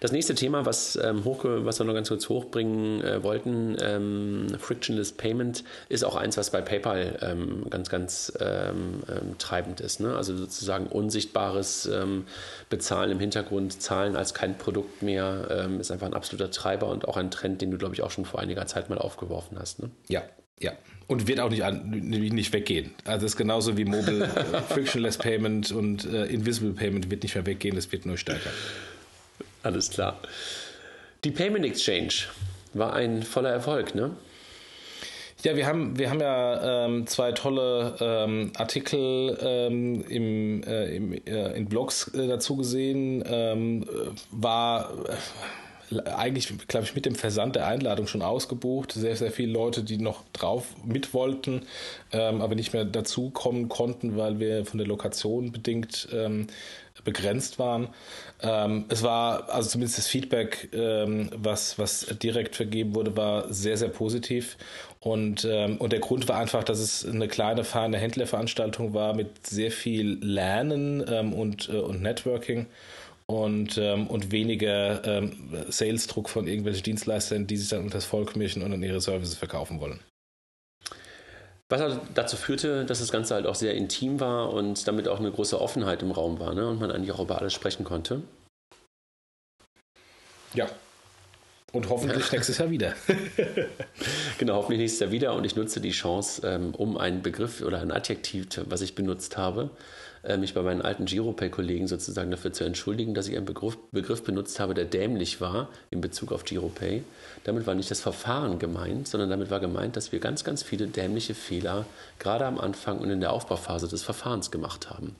Das nächste Thema, was, ähm, hoch, was wir noch ganz kurz hochbringen äh, wollten, ähm, Frictionless Payment, ist auch eins, was bei PayPal ähm, ganz, ganz ähm, ähm, treibend ist. Ne? Also sozusagen unsichtbares ähm, Bezahlen im Hintergrund, Zahlen als kein Produkt mehr, ist einfach ein absoluter Treiber und auch ein Trend, den du, glaube ich, auch schon vor einiger Zeit mal aufgeworfen hast. Ne? Ja, ja. Und wird auch nicht, an, nicht weggehen. Also es ist genauso wie Mobile [laughs] Frictionless Payment und äh, Invisible Payment wird nicht mehr weggehen, das wird nur stärker. Alles klar. Die Payment Exchange war ein voller Erfolg, ne? Ja, wir haben, wir haben ja ähm, zwei tolle ähm, Artikel ähm, im, äh, im, äh, in Blogs äh, dazu gesehen. Ähm, war eigentlich, glaube ich, mit dem Versand der Einladung schon ausgebucht. Sehr, sehr viele Leute, die noch drauf mit wollten, ähm, aber nicht mehr dazu kommen konnten, weil wir von der Lokation bedingt ähm, begrenzt waren. Ähm, es war, also zumindest das Feedback, ähm, was, was direkt vergeben wurde, war sehr, sehr positiv. Und, ähm, und der Grund war einfach, dass es eine kleine, feine Händlerveranstaltung war mit sehr viel Lernen ähm, und, äh, und Networking und, ähm, und weniger ähm, Sales-Druck von irgendwelchen Dienstleistern, die sich dann unter das Volk mischen und dann ihre Services verkaufen wollen. Was halt dazu führte, dass das Ganze halt auch sehr intim war und damit auch eine große Offenheit im Raum war ne? und man eigentlich auch über alles sprechen konnte. Ja. Und hoffentlich nächstes Jahr wieder. [laughs] genau, hoffentlich nächstes Jahr wieder. Und ich nutze die Chance, ähm, um einen Begriff oder ein Adjektiv, was ich benutzt habe, äh, mich bei meinen alten Giropay-Kollegen sozusagen dafür zu entschuldigen, dass ich einen Begriff, Begriff benutzt habe, der dämlich war in Bezug auf Giropay. Damit war nicht das Verfahren gemeint, sondern damit war gemeint, dass wir ganz, ganz viele dämliche Fehler gerade am Anfang und in der Aufbauphase des Verfahrens gemacht haben.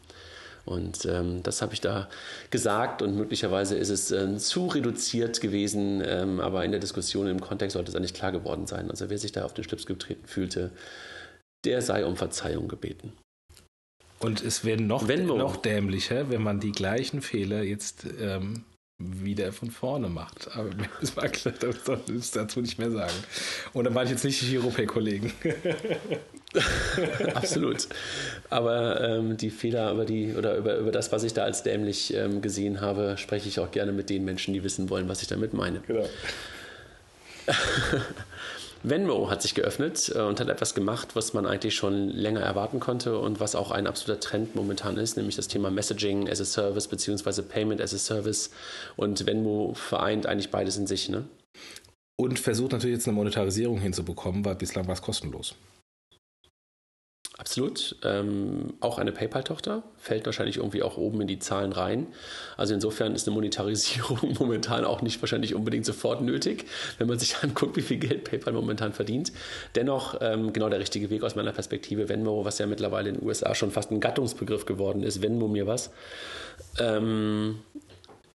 Und ähm, das habe ich da gesagt und möglicherweise ist es äh, zu reduziert gewesen, ähm, aber in der Diskussion im Kontext sollte es eigentlich klar geworden sein. Also wer sich da auf den Schlips getreten fühlte, der sei um Verzeihung gebeten. Und es wäre noch, noch dämlicher, wenn man die gleichen Fehler jetzt ähm, wieder von vorne macht. Aber [laughs] das mag ich dazu nicht mehr sagen. Und dann meine ich jetzt nicht die Europay-Kollegen. [laughs] Absolut. Aber ähm, die Fehler über die oder über, über das, was ich da als dämlich ähm, gesehen habe, spreche ich auch gerne mit den Menschen, die wissen wollen, was ich damit meine. Genau. [laughs] Venmo hat sich geöffnet äh, und hat etwas gemacht, was man eigentlich schon länger erwarten konnte und was auch ein absoluter Trend momentan ist, nämlich das Thema Messaging as a Service bzw. Payment as a Service. Und Venmo vereint eigentlich beides in sich. Ne? Und versucht natürlich jetzt eine Monetarisierung hinzubekommen, weil bislang war es kostenlos. Absolut. Ähm, auch eine PayPal-Tochter fällt wahrscheinlich irgendwie auch oben in die Zahlen rein. Also insofern ist eine Monetarisierung [laughs] momentan auch nicht wahrscheinlich unbedingt sofort nötig, wenn man sich [laughs] anguckt, wie viel Geld PayPal momentan verdient. Dennoch ähm, genau der richtige Weg aus meiner Perspektive. Venmo, was ja mittlerweile in den USA schon fast ein Gattungsbegriff geworden ist, Venmo mir was. Ähm,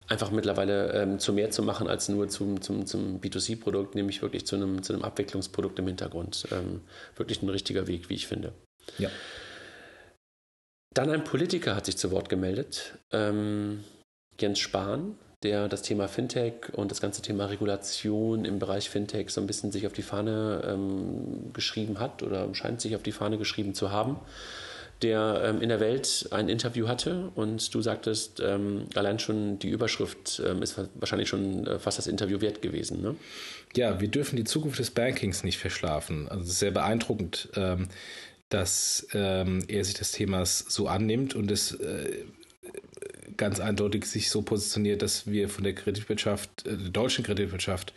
einfach mittlerweile ähm, zu mehr zu machen als nur zum, zum, zum B2C-Produkt, nämlich wirklich zu einem, zu einem Abwicklungsprodukt im Hintergrund. Ähm, wirklich ein richtiger Weg, wie ich finde. Ja. Dann ein Politiker hat sich zu Wort gemeldet, ähm, Jens Spahn, der das Thema Fintech und das ganze Thema Regulation im Bereich Fintech so ein bisschen sich auf die Fahne ähm, geschrieben hat oder scheint sich auf die Fahne geschrieben zu haben, der ähm, in der Welt ein Interview hatte und du sagtest, ähm, allein schon die Überschrift ähm, ist wahrscheinlich schon äh, fast das Interview wert gewesen. Ne? Ja, wir dürfen die Zukunft des Bankings nicht verschlafen. Also sehr beeindruckend ähm, dass ähm, er sich des Themas so annimmt und es äh, ganz eindeutig sich so positioniert, dass wir von der Kreditwirtschaft, äh, der deutschen Kreditwirtschaft,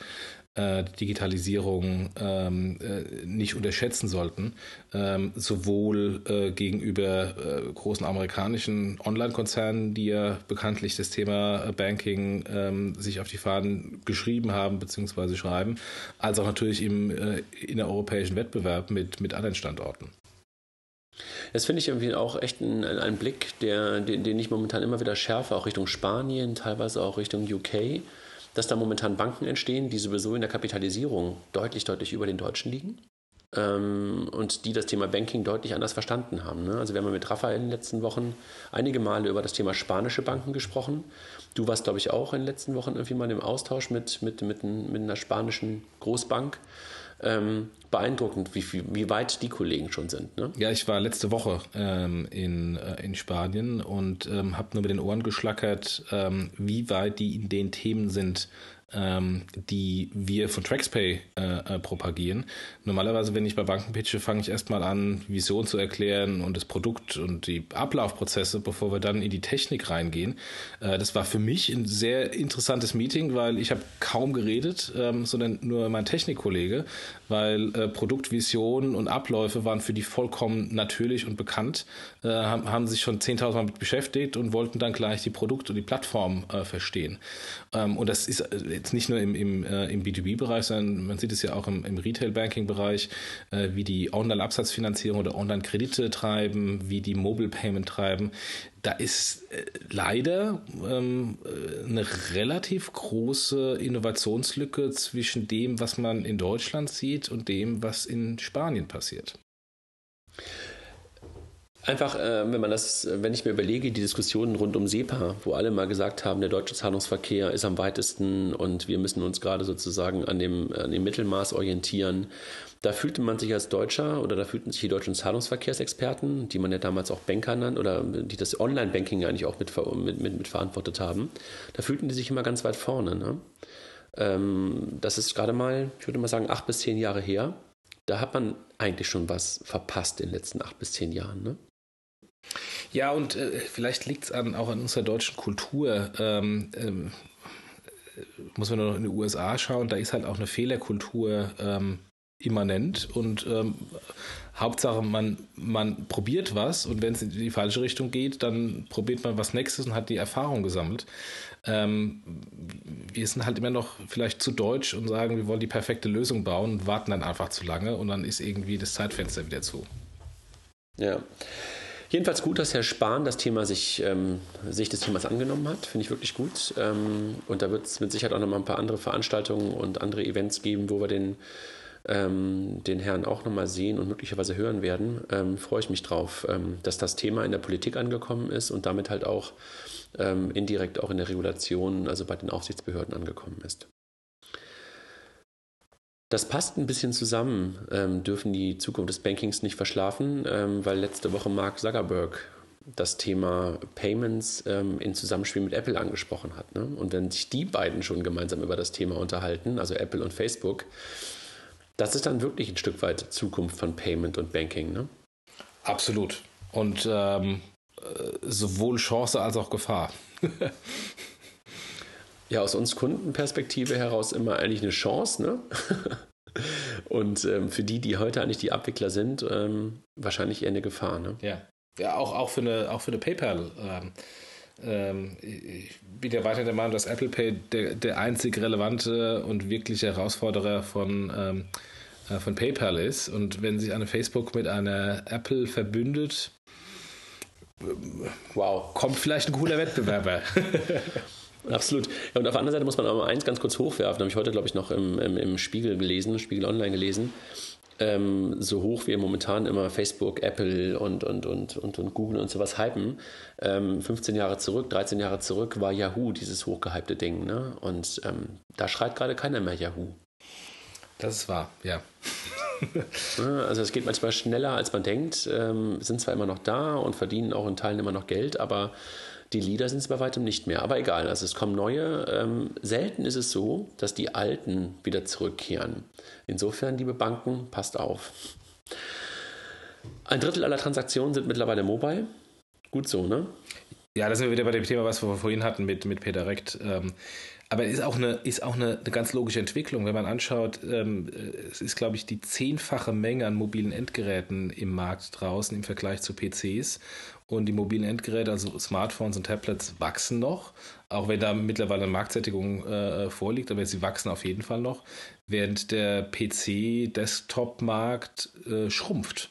äh, Digitalisierung ähm, äh, nicht unterschätzen sollten, ähm, sowohl äh, gegenüber äh, großen amerikanischen Online-Konzernen, die ja bekanntlich das Thema Banking ähm, sich auf die Fahnen geschrieben haben bzw. schreiben, als auch natürlich im äh, innereuropäischen Wettbewerb mit, mit anderen Standorten. Das finde ich irgendwie auch echt ein, ein Blick, der, den, den, ich momentan immer wieder schärfe, auch Richtung Spanien, teilweise auch Richtung UK, dass da momentan Banken entstehen, die sowieso in der Kapitalisierung deutlich, deutlich über den Deutschen liegen. Ähm, und die das Thema Banking deutlich anders verstanden haben. Ne? Also wir haben mit Raphael in den letzten Wochen einige Male über das Thema spanische Banken gesprochen. Du warst, glaube ich, auch in den letzten Wochen irgendwie mal im Austausch mit, mit, mit, mit einer spanischen Großbank ähm, beeindruckend, wie, viel, wie weit die Kollegen schon sind. Ne? Ja, ich war letzte Woche ähm, in, äh, in Spanien und ähm, habe nur mit den Ohren geschlackert, ähm, wie weit die in den Themen sind, ähm, die wir von TraxPay äh, äh, propagieren. Normalerweise, wenn ich bei Banken pitche, fange ich erstmal an, Vision zu erklären und das Produkt und die Ablaufprozesse, bevor wir dann in die Technik reingehen. Äh, das war für mich ein sehr interessantes Meeting, weil ich habe kaum geredet, ähm, sondern nur mein Technikkollege, weil äh, Produktvisionen und Abläufe waren für die vollkommen natürlich und bekannt, äh, haben, sich schon 10.000 Mal mit beschäftigt und wollten dann gleich die Produkte und die Plattform äh, verstehen. Ähm, und das ist äh, jetzt nicht nur im, im, äh, im B2B-Bereich, sondern man sieht es ja auch im, im Retail-Banking-Bereich, äh, wie die Online-Absatzfinanzierung oder Online-Kredite treiben, wie die Mobile Payment treiben. Da ist äh, leider ähm, äh, eine relativ große Innovationslücke zwischen dem, was man in Deutschland sieht und dem, was in Spanien passiert. Einfach, äh, wenn man das, wenn ich mir überlege, die Diskussionen rund um SEPA, wo alle mal gesagt haben, der deutsche Zahlungsverkehr ist am weitesten und wir müssen uns gerade sozusagen an dem, an dem Mittelmaß orientieren. Da fühlte man sich als Deutscher oder da fühlten sich die deutschen Zahlungsverkehrsexperten, die man ja damals auch Banker nannt oder die das Online-Banking eigentlich auch mit, mit, mit, mit, verantwortet haben, da fühlten die sich immer ganz weit vorne. Ne? Ähm, das ist gerade mal, ich würde mal sagen, acht bis zehn Jahre her. Da hat man eigentlich schon was verpasst in den letzten acht bis zehn Jahren. Ne? Ja, und äh, vielleicht liegt es auch an unserer deutschen Kultur. Ähm, ähm, muss man nur noch in die USA schauen, da ist halt auch eine Fehlerkultur ähm, immanent und ähm, Hauptsache man, man probiert was und wenn es in die falsche Richtung geht, dann probiert man was Nächstes und hat die Erfahrung gesammelt. Ähm, wir sind halt immer noch vielleicht zu deutsch und sagen, wir wollen die perfekte Lösung bauen und warten dann einfach zu lange und dann ist irgendwie das Zeitfenster wieder zu. Ja. Jedenfalls gut, dass Herr Spahn das Thema sich, ähm, sich des Themas angenommen hat. Finde ich wirklich gut. Ähm, und da wird es mit Sicherheit auch noch mal ein paar andere Veranstaltungen und andere Events geben, wo wir den, ähm, den Herrn auch noch mal sehen und möglicherweise hören werden. Ähm, freue ich mich drauf, ähm, dass das Thema in der Politik angekommen ist und damit halt auch ähm, indirekt auch in der Regulation, also bei den Aufsichtsbehörden angekommen ist. Das passt ein bisschen zusammen, ähm, dürfen die Zukunft des Bankings nicht verschlafen, ähm, weil letzte Woche Mark Zuckerberg das Thema Payments ähm, in Zusammenspiel mit Apple angesprochen hat. Ne? Und wenn sich die beiden schon gemeinsam über das Thema unterhalten, also Apple und Facebook, das ist dann wirklich ein Stück weit Zukunft von Payment und Banking. Ne? Absolut. Und ähm, äh, sowohl Chance als auch Gefahr. [laughs] ja aus uns Kundenperspektive heraus immer eigentlich eine Chance, ne? [laughs] Und ähm, für die, die heute eigentlich die Abwickler sind, ähm, wahrscheinlich eher eine Gefahr. Ne? Ja. Ja, auch, auch für eine, auch für eine PayPal. Ähm, ähm, ich bin ja weiterhin der Meinung, dass Apple Pay der, der einzig relevante und wirkliche Herausforderer von, ähm, äh, von PayPal ist. Und wenn sich eine Facebook mit einer Apple verbündet, wow, kommt vielleicht ein cooler Wettbewerber. [laughs] Absolut. Ja, und auf der anderen Seite muss man aber eins ganz kurz hochwerfen, habe ich heute, glaube ich, noch im, im, im Spiegel gelesen, Spiegel Online gelesen ähm, so hoch wie momentan immer Facebook, Apple und, und, und, und, und Google und sowas hypen, ähm, 15 Jahre zurück, 13 Jahre zurück war Yahoo dieses hochgehypte Ding. Ne? Und ähm, da schreit gerade keiner mehr Yahoo. Das ist wahr, ja. [laughs] also es geht manchmal schneller, als man denkt, ähm, sind zwar immer noch da und verdienen auch in Teilen immer noch Geld, aber die Lieder sind es bei weitem nicht mehr. Aber egal, also es kommen neue. Ähm, selten ist es so, dass die alten wieder zurückkehren. Insofern, liebe Banken, passt auf. Ein Drittel aller Transaktionen sind mittlerweile mobile. Gut so, ne? Ja, da sind wir wieder bei dem Thema, was wir vorhin hatten mit, mit PayDirect. Ähm, aber es ist auch, eine, ist auch eine, eine ganz logische Entwicklung, wenn man anschaut, ähm, es ist, glaube ich, die zehnfache Menge an mobilen Endgeräten im Markt draußen im Vergleich zu PCs. Und die mobilen Endgeräte, also Smartphones und Tablets, wachsen noch, auch wenn da mittlerweile eine Marktsättigung äh, vorliegt, aber sie wachsen auf jeden Fall noch, während der PC-Desktop-Markt äh, schrumpft.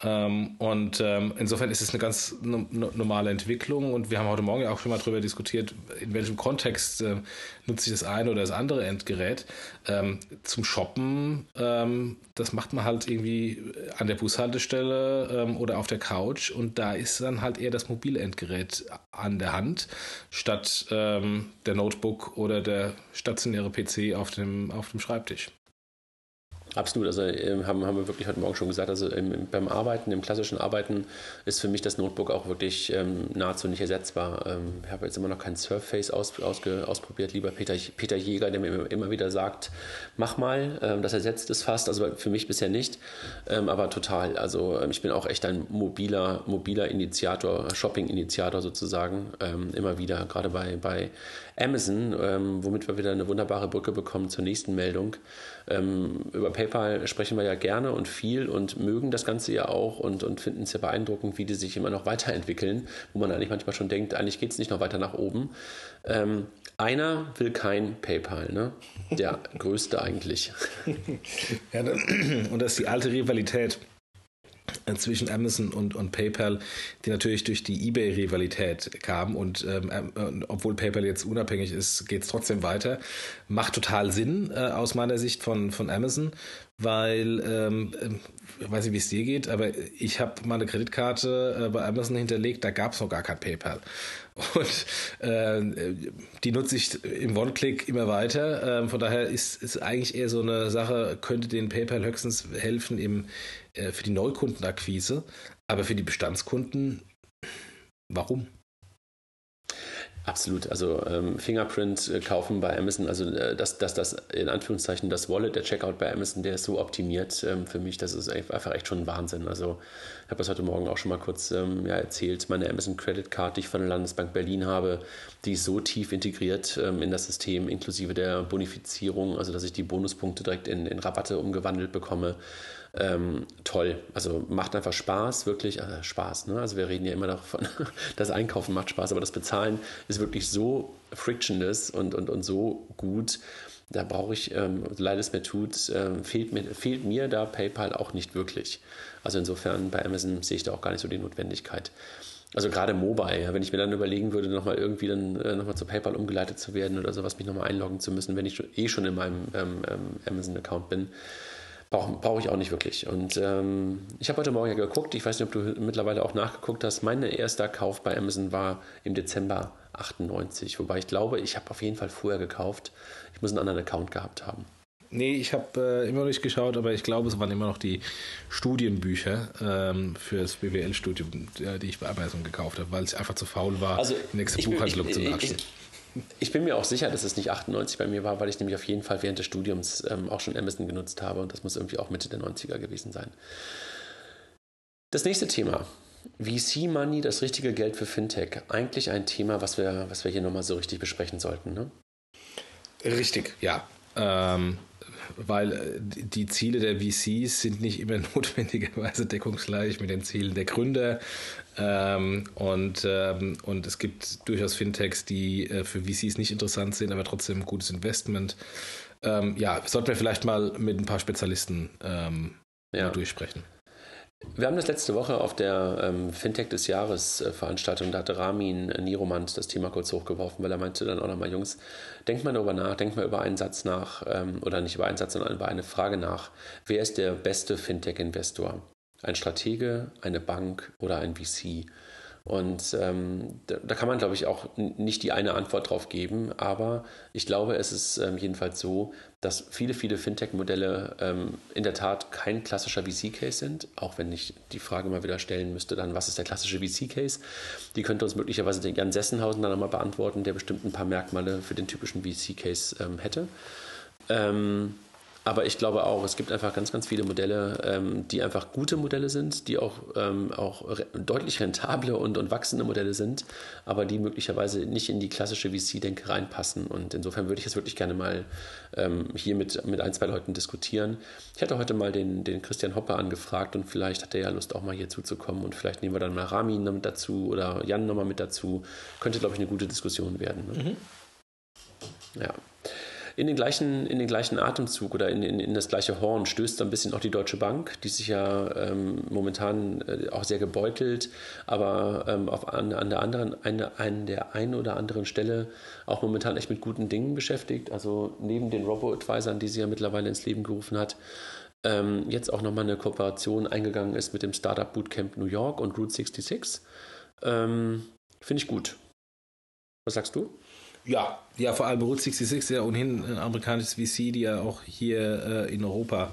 Ähm, und ähm, insofern ist es eine ganz normale Entwicklung und wir haben heute Morgen ja auch schon mal darüber diskutiert, in welchem Kontext äh, nutze ich das eine oder das andere Endgerät. Ähm, zum Shoppen, ähm, das macht man halt irgendwie an der Bushaltestelle ähm, oder auf der Couch und da ist dann halt eher das mobile Endgerät an der Hand, statt ähm, der Notebook oder der stationäre PC auf dem, auf dem Schreibtisch. Absolut, also ähm, haben, haben wir wirklich heute Morgen schon gesagt, also im, beim Arbeiten, im klassischen Arbeiten ist für mich das Notebook auch wirklich ähm, nahezu nicht ersetzbar. Ähm, ich habe jetzt immer noch kein Surface aus, ausge, ausprobiert, lieber Peter, Peter Jäger, der mir immer wieder sagt, mach mal, ähm, das ersetzt es fast, also für mich bisher nicht, ähm, aber total. Also ähm, ich bin auch echt ein mobiler, mobiler Initiator, Shopping-Initiator sozusagen, immer wieder, gerade bei, bei Amazon, womit wir wieder eine wunderbare Brücke bekommen zur nächsten Meldung. über PayPal sprechen wir ja gerne und viel und mögen das Ganze ja auch und, und finden es ja beeindruckend, wie die sich immer noch weiterentwickeln, wo man eigentlich manchmal schon denkt, eigentlich geht es nicht noch weiter nach oben. Ähm, einer will kein PayPal, ne? Der [laughs] größte eigentlich. ja, [clears throat] und das ist die alte Rivalität zwischen Amazon und, und PayPal, die natürlich durch die eBay-Rivalität kam. Und ähm, äh, obwohl PayPal jetzt unabhängig ist, geht es trotzdem weiter. Macht total Sinn äh, aus meiner Sicht von, von Amazon, weil, ähm, ähm ich weiß nicht, wie es dir geht, aber ich habe meine Kreditkarte äh, bei Amazon hinterlegt, da gab es noch gar kein PayPal. Und äh, die nutze ich im One-Click immer weiter. Ähm, von daher ist es eigentlich eher so eine Sache, könnte den PayPal höchstens helfen im, äh, für die Neukundenakquise, aber für die Bestandskunden, warum? Absolut. Also ähm, Fingerprint äh, kaufen bei Amazon, also äh, dass das, das in Anführungszeichen das Wallet, der Checkout bei Amazon, der ist so optimiert ähm, für mich, das ist einfach echt schon Wahnsinn. Also ich habe das heute Morgen auch schon mal kurz ähm, ja, erzählt. Meine Amazon Credit Card, die ich von der Landesbank Berlin habe, die ist so tief integriert ähm, in das System, inklusive der Bonifizierung, also dass ich die Bonuspunkte direkt in, in Rabatte umgewandelt bekomme ähm, toll. Also macht einfach Spaß, wirklich äh, Spaß. Ne? Also wir reden ja immer davon, [laughs] das Einkaufen macht Spaß, aber das Bezahlen ist wirklich so frictionless und, und, und so gut. Da brauche ich, ähm, leid es mir tut, ähm, fehlt, mir, fehlt mir da PayPal auch nicht wirklich. Also insofern bei Amazon sehe ich da auch gar nicht so die Notwendigkeit. Also gerade Mobile, ja, wenn ich mir dann überlegen würde, nochmal irgendwie dann äh, nochmal zu PayPal umgeleitet zu werden oder sowas, mich nochmal einloggen zu müssen, wenn ich eh schon in meinem ähm, ähm, Amazon-Account bin, Brauche brauch ich auch nicht wirklich. Und ähm, ich habe heute Morgen ja geguckt, ich weiß nicht, ob du mittlerweile auch nachgeguckt hast. Mein erster Kauf bei Amazon war im Dezember 98, wobei ich glaube, ich habe auf jeden Fall vorher gekauft. Ich muss einen anderen Account gehabt haben. Nee, ich habe äh, immer noch nicht geschaut, aber ich glaube, es waren immer noch die Studienbücher ähm, für das BWL-Studium, die ich bei Amazon gekauft habe, weil ich einfach zu faul war, also, die nächste Buchhandlung zu latschen. Ich bin mir auch sicher, dass es nicht 98 bei mir war, weil ich nämlich auf jeden Fall während des Studiums ähm, auch schon Amazon genutzt habe und das muss irgendwie auch Mitte der 90er gewesen sein. Das nächste Thema. VC Money, das richtige Geld für Fintech. Eigentlich ein Thema, was wir, was wir hier nochmal so richtig besprechen sollten, ne? Richtig, ja. Ähm, weil äh, die Ziele der VCs sind nicht immer [laughs] notwendigerweise deckungsgleich mit den Zielen der Gründer. Ähm, und, ähm, und es gibt durchaus Fintechs, die äh, für VCs nicht interessant sind, aber trotzdem ein gutes Investment. Ähm, ja, sollten wir vielleicht mal mit ein paar Spezialisten ja. durchsprechen. Wir haben das letzte Woche auf der ähm, Fintech des Jahres äh, Veranstaltung, da hatte Ramin Niromant das Thema kurz hochgeworfen, weil er meinte dann auch nochmal, Jungs, denkt mal darüber nach, denkt mal über einen Satz nach, ähm, oder nicht über einen Satz, sondern über eine Frage nach. Wer ist der beste Fintech-Investor? Ein Stratege, eine Bank oder ein VC? Und ähm, da, da, kann man, glaube ich, auch nicht die eine Antwort drauf geben, aber ich glaube, es ist ähm, jedenfalls so, dass viele, viele Fintech-Modelle ähm, in der Tat kein klassischer VC-Case sind, auch wenn ich die Frage mal wieder stellen müsste, dann was ist der klassische VC-Case? Die könnte uns möglicherweise den Jan Sessenhausen dann nochmal beantworten, der bestimmt ein paar Merkmale für den typischen VC-Case ähm, hätte. Ähm, aber ich glaube auch, es gibt einfach ganz, ganz viele Modelle, ähm, die einfach gute Modelle sind, die auch, ähm, auch re deutlich rentable und, und wachsende Modelle sind, aber die möglicherweise nicht in die klassische VC-Denke reinpassen. Und insofern würde ich jetzt wirklich gerne mal ähm, hier mit, mit ein, zwei Leuten diskutieren. Ich hatte heute mal den, den Christian Hoppe angefragt und vielleicht hat er ja Lust, auch mal hier zuzukommen und vielleicht nehmen wir dann mal Rami mit dazu oder Jan nochmal mit dazu. Könnte, glaube ich, eine gute Diskussion werden. Ne? Mhm. Ja in den gleichen, in den gleichen Atemzug oder in, in, in das gleiche Horn stößt ein bisschen auch die Deutsche Bank, die sich ja ähm, momentan äh, auch sehr gebeutelt, aber ähm, auf an, an der anderen, eine, an der einen oder anderen Stelle auch momentan echt mit guten Dingen beschäftigt. Also neben den Robo-Advisern, die sie ja mittlerweile ins Leben gerufen hat, ähm, jetzt auch nochmal eine Kooperation eingegangen ist mit dem Startup Bootcamp New York und Route 66. Ähm, Finde ich gut. Was sagst du? Ja, ja, vor allem Route 66 ist ja ohnehin ein amerikanisches VC, die ja auch hier äh, in Europa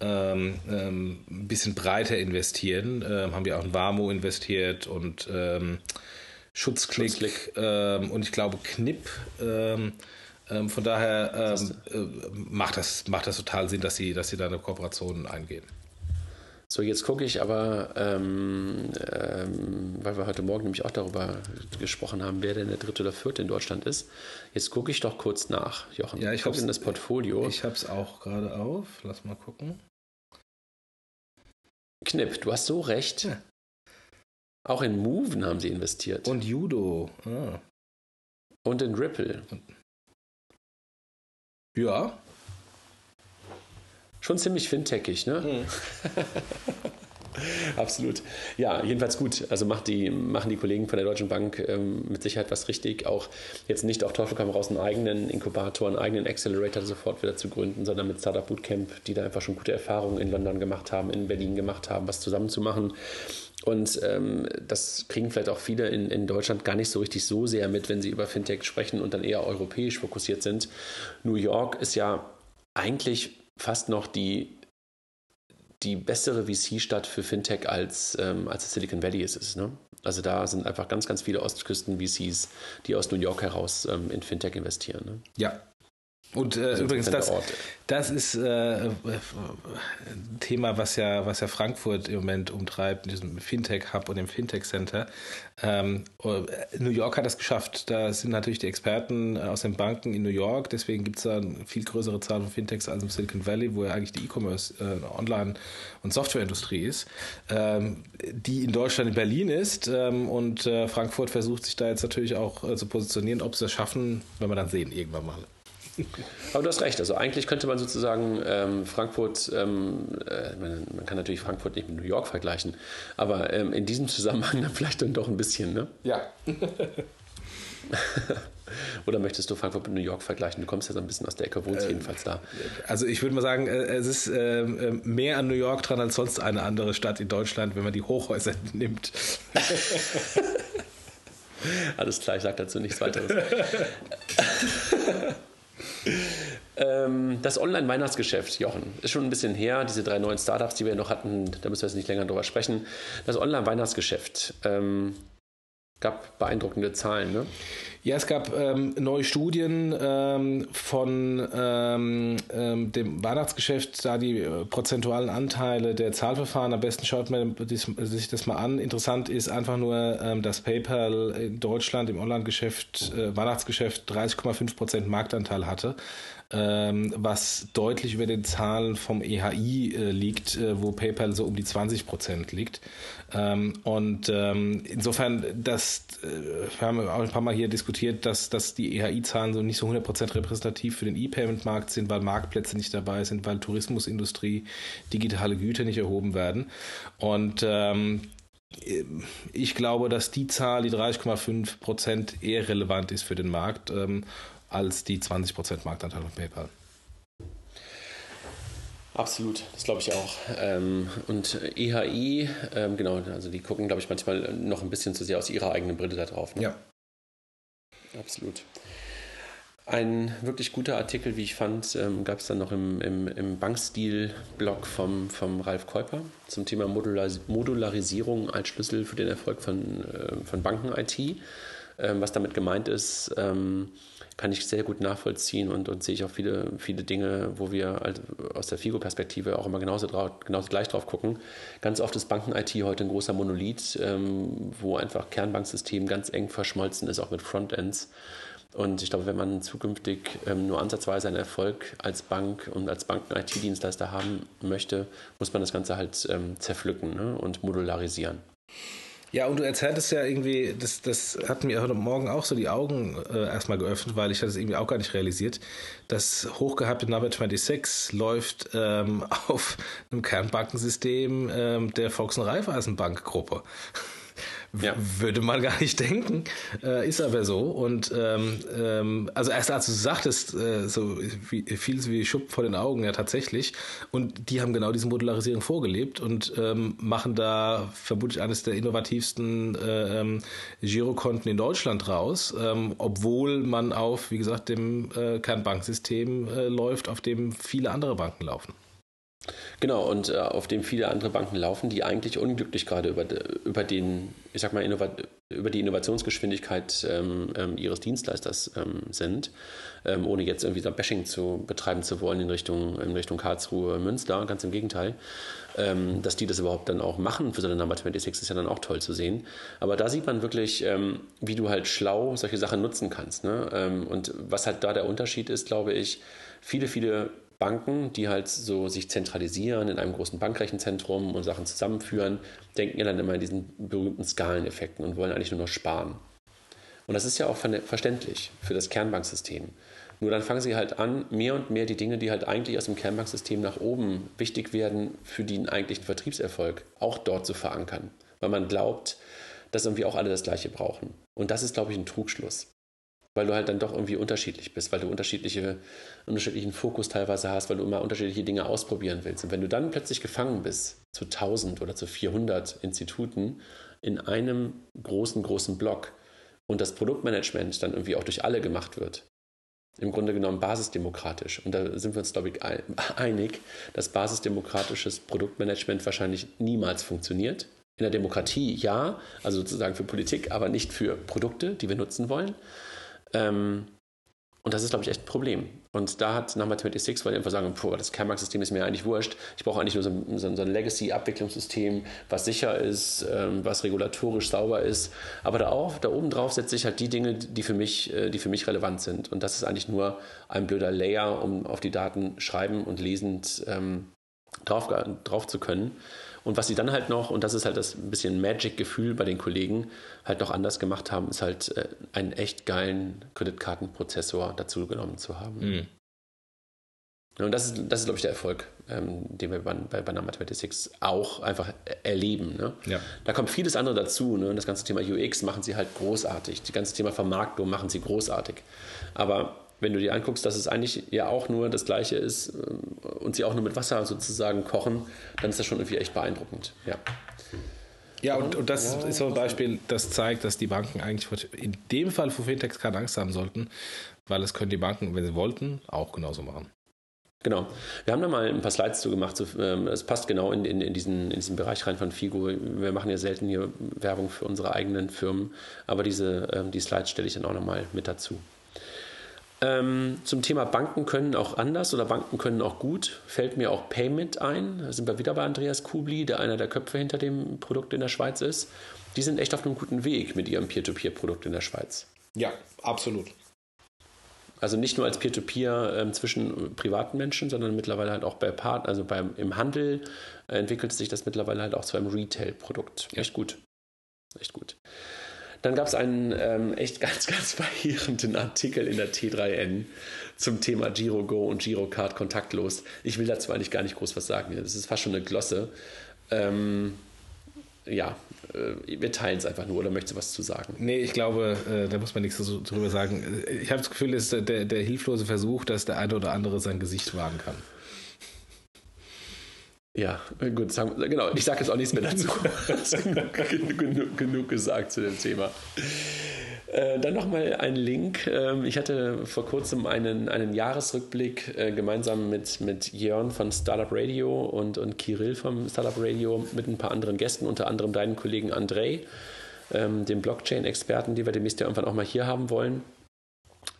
ähm, ähm, ein bisschen breiter investieren. Ähm, haben ja auch in Warmo investiert und ähm, Schutzklick, Schutzklick. Ähm, und ich glaube Knipp. Ähm, von daher äh, macht, das, macht das total Sinn, dass sie, dass sie da eine Kooperation eingehen. So, jetzt gucke ich aber, ähm, ähm, weil wir heute Morgen nämlich auch darüber gesprochen haben, wer denn der dritte oder vierte in Deutschland ist. Jetzt gucke ich doch kurz nach, Jochen. Ja, ich gucke in das Portfolio. Ich habe es auch gerade auf. Lass mal gucken. Knipp, du hast so recht. Ja. Auch in Moven haben sie investiert. Und Judo. Ah. Und in Ripple. Ja, schon ziemlich fintechig, ne? Mhm. [laughs] Absolut. Ja, jedenfalls gut. Also macht die, machen die Kollegen von der Deutschen Bank ähm, mit Sicherheit was richtig. Auch jetzt nicht auf Teufel komm raus einen eigenen Inkubator, einen eigenen Accelerator sofort wieder zu gründen, sondern mit Startup Bootcamp, die da einfach schon gute Erfahrungen in London gemacht haben, in Berlin gemacht haben, was zusammen zu machen. Und ähm, das kriegen vielleicht auch viele in, in Deutschland gar nicht so richtig so sehr mit, wenn sie über Fintech sprechen und dann eher europäisch fokussiert sind. New York ist ja eigentlich fast noch die, die bessere VC-Stadt für Fintech als, ähm, als Silicon Valley ist es. Ne? Also da sind einfach ganz, ganz viele Ostküsten-VCs, die aus New York heraus ähm, in Fintech investieren. Ne? Ja, und äh, also übrigens, das, das ist äh, ein Thema, was ja, was ja Frankfurt im Moment umtreibt, in diesem Fintech-Hub und dem Fintech-Center. Ähm, äh, New York hat das geschafft. Da sind natürlich die Experten aus den Banken in New York. Deswegen gibt es da eine viel größere Zahl von Fintechs als im Silicon Valley, wo ja eigentlich die E-Commerce, äh, Online- und Softwareindustrie ist, ähm, die in Deutschland in Berlin ist. Ähm, und äh, Frankfurt versucht sich da jetzt natürlich auch äh, zu positionieren. Ob sie das schaffen, werden wir dann sehen, irgendwann mal. [laughs] Aber du hast recht. Also eigentlich könnte man sozusagen ähm, Frankfurt, ähm, äh, man, man, kann natürlich Frankfurt nicht mit New York vergleichen, aber ähm, in diesem Zusammenhang [laughs] dann vielleicht dann doch ein bisschen, ne? Ja. [laughs] Oder möchtest du Frankfurt mit New York vergleichen? Du kommst ja so ein bisschen aus der Ecke, wohnst äh, jedenfalls da. Also ich würde mal sagen, äh, es ist äh, äh, mehr an New York dran als sonst eine andere Stadt in Deutschland, wenn man die Hochhäuser nimmt. Alles klar, ich sage dazu nichts weiteres. [laughs] Ähm, das Online-Weihnachtsgeschäft, Jochen, ist schon ein bisschen her. Diese drei neuen Startups, die wir noch hatten, da müssen wir jetzt nicht länger drüber sprechen. Das Online-Weihnachtsgeschäft ähm, gab beeindruckende Zahlen, ne? Ja, es gab ähm, neue Studien ähm, von ähm, ähm dem Weihnachtsgeschäft, da die äh, prozentualen Anteile der Zahlverfahren. Am besten schaut man sich das mal an. Interessant ist einfach nur, ähm, dass PayPal in Deutschland im Online-Geschäft, äh, Weihnachtsgeschäft 30,5 Prozent Marktanteil hatte. Ähm, was deutlich über den Zahlen vom EHI äh, liegt, äh, wo PayPal so um die 20 Prozent liegt. Ähm, und ähm, insofern, das, äh, wir haben auch ein paar Mal hier diskutiert, dass, dass die EHI-Zahlen so nicht so 100 Prozent repräsentativ für den E-Payment-Markt sind, weil Marktplätze nicht dabei sind, weil Tourismusindustrie, digitale Güter nicht erhoben werden. Und ähm, ich glaube, dass die Zahl, die 30,5 Prozent, eher relevant ist für den Markt ähm, als die 20 Prozent Marktanteil von PayPal. Absolut, das glaube ich auch. Ähm, und EHI, ähm, genau, also die gucken, glaube ich, manchmal noch ein bisschen zu sehr aus ihrer eigenen Brille da drauf. Ne? Ja. Absolut. Ein wirklich guter Artikel, wie ich fand, ähm, gab es dann noch im, im, im Bankstil-Blog vom, vom Ralf Käuper zum Thema Modularis Modularisierung als Schlüssel für den Erfolg von, äh, von Banken-IT. Was damit gemeint ist, kann ich sehr gut nachvollziehen und, und sehe ich auch viele, viele Dinge, wo wir aus der FIGO-Perspektive auch immer genauso, drauf, genauso gleich drauf gucken. Ganz oft ist Banken-IT heute ein großer Monolith, ähm, wo einfach Kernbanksystem ganz eng verschmolzen ist, auch mit Frontends. Und ich glaube, wenn man zukünftig ähm, nur ansatzweise einen Erfolg als Bank und als Banken-IT-Dienstleister haben möchte, muss man das Ganze halt ähm, zerpflücken ne? und modularisieren. Ja, und du erzähltest ja irgendwie, das, das hat mir heute Morgen auch so die Augen äh, erstmal geöffnet, weil ich hatte es irgendwie auch gar nicht realisiert. Das hochgehypte Number 26 läuft ähm, [laughs] auf einem Kernbankensystem ähm, der Volks- und Raiffeisenbank-Gruppe. Ja. Würde man [laughs] gar nicht denken, äh, ist aber so. Und ähm, ähm, also erst als du sagtest, äh, so wie, viel wie Schuppen vor den Augen, ja tatsächlich. Und die haben genau diese Modularisierung vorgelebt und ähm, machen da vermutlich eines der innovativsten äh, ähm, Girokonten in Deutschland raus, ähm, obwohl man auf, wie gesagt, dem äh, Kernbanksystem äh, läuft, auf dem viele andere Banken laufen. Genau, und äh, auf dem viele andere Banken laufen, die eigentlich unglücklich gerade über, über den, ich sag mal, über die Innovationsgeschwindigkeit ähm, ähm, ihres Dienstleisters ähm, sind, ähm, ohne jetzt irgendwie so ein Bashing zu betreiben zu wollen in Richtung, in Richtung Karlsruhe, Münster, ganz im Gegenteil. Ähm, dass die das überhaupt dann auch machen für so eine Number 26 ist ja dann auch toll zu sehen. Aber da sieht man wirklich, ähm, wie du halt schlau solche Sachen nutzen kannst. Ne? und was halt da der Unterschied ist, glaube ich, viele, viele Banken, die halt so sich zentralisieren in einem großen Bankrechenzentrum und Sachen zusammenführen, denken ja dann immer in diesen berühmten Skaleneffekten und wollen eigentlich nur noch sparen. Und das ist ja auch verständlich für das Kernbanksystem. Nur dann fangen sie halt an, mehr und mehr die Dinge, die halt eigentlich aus dem Kernbanksystem nach oben wichtig werden, für den eigentlichen Vertriebserfolg auch dort zu verankern. Weil man glaubt, dass irgendwie auch alle das Gleiche brauchen. Und das ist, glaube ich, ein Trugschluss weil du halt dann doch irgendwie unterschiedlich bist, weil du unterschiedliche, unterschiedlichen Fokus teilweise hast, weil du immer unterschiedliche Dinge ausprobieren willst. Und wenn du dann plötzlich gefangen bist zu 1000 oder zu 400 Instituten in einem großen, großen Block und das Produktmanagement dann irgendwie auch durch alle gemacht wird, im Grunde genommen basisdemokratisch. Und da sind wir uns, glaube ich, [laughs] einig, dass basisdemokratisches Produktmanagement wahrscheinlich niemals funktioniert. In der Demokratie ja, also sozusagen für Politik, aber nicht für Produkte, die wir nutzen wollen. Ähm, und das ist, glaube ich, echt ein Problem. Und da hat Number 26, weil die einfach sagen, boah, das Kernmarkt-System ist mir eigentlich wurscht. Ich brauche eigentlich nur so ein, so ein Legacy-Abwicklungssystem, was sicher ist, ähm, was regulatorisch sauber ist. Aber da, auch, da oben drauf setze ich halt die Dinge, die für, mich, äh, die für mich relevant sind. Und das ist eigentlich nur ein blöder Layer, um auf die Daten schreiben und lesend ähm, drauf, drauf zu können. Und was sie dann halt noch, und das ist halt das bisschen Magic-Gefühl bei den Kollegen, halt noch anders gemacht haben, ist halt äh, einen echt geilen Kreditkartenprozessor dazu genommen zu haben. Mhm. Und das ist, das ist, glaube ich, der Erfolg, ähm, den wir bei, bei Banana 26 auch einfach erleben. Ne? Ja. Da kommt vieles andere dazu. Ne? Das ganze Thema UX machen sie halt großartig. Das ganze Thema Vermarktung machen sie großartig. Aber wenn du dir anguckst, dass es eigentlich ja auch nur das Gleiche ist ähm, und sie auch nur mit Wasser sozusagen kochen, dann ist das schon irgendwie echt beeindruckend. Ja. Ja, und, und das ja, ist so ein Beispiel, das zeigt, dass die Banken eigentlich in dem Fall für Fintechs keine Angst haben sollten, weil es können die Banken, wenn sie wollten, auch genauso machen. Genau. Wir haben da mal ein paar Slides zu gemacht. Es ähm, passt genau in, in, in, diesen, in diesen Bereich rein von Figo. Wir machen ja selten hier Werbung für unsere eigenen Firmen, aber diese, ähm, die Slides stelle ich dann auch nochmal mit dazu. Ähm, zum Thema Banken können auch anders oder Banken können auch gut, fällt mir auch Payment ein. Da sind wir wieder bei Andreas Kubli, der einer der Köpfe hinter dem Produkt in der Schweiz ist. Die sind echt auf einem guten Weg mit ihrem Peer-to-Peer-Produkt in der Schweiz. Ja, absolut. Also nicht nur als Peer-to-Peer -Peer, ähm, zwischen privaten Menschen, sondern mittlerweile halt auch bei Part, also beim, im Handel äh, entwickelt sich das mittlerweile halt auch zu einem Retail-Produkt. Echt gut. Echt gut. Dann gab es einen ähm, echt [laughs] ganz, ganz verheerenden Artikel in der T3N zum Thema GiroGo und GiroCard kontaktlos. Ich will dazu eigentlich gar nicht groß was sagen. Das ist fast schon eine Glosse. Ähm, ja, äh, wir teilen es einfach nur oder möchtest du was zu sagen? Nee, ich glaube, äh, da muss man nichts drüber sagen. Ich habe das Gefühl, es ist der, der hilflose Versuch, dass der eine oder andere sein Gesicht wahren kann. Ja, gut, sagen, genau. Ich sage jetzt auch nichts mehr dazu. [laughs] genug, genug, gesagt zu dem Thema. Äh, dann nochmal ein Link. Ähm, ich hatte vor kurzem einen, einen Jahresrückblick äh, gemeinsam mit, mit Jörn von Startup Radio und, und Kirill vom Startup Radio mit ein paar anderen Gästen, unter anderem deinen Kollegen Andrei, ähm, dem Blockchain-Experten, die wir demnächst ja irgendwann auch mal hier haben wollen,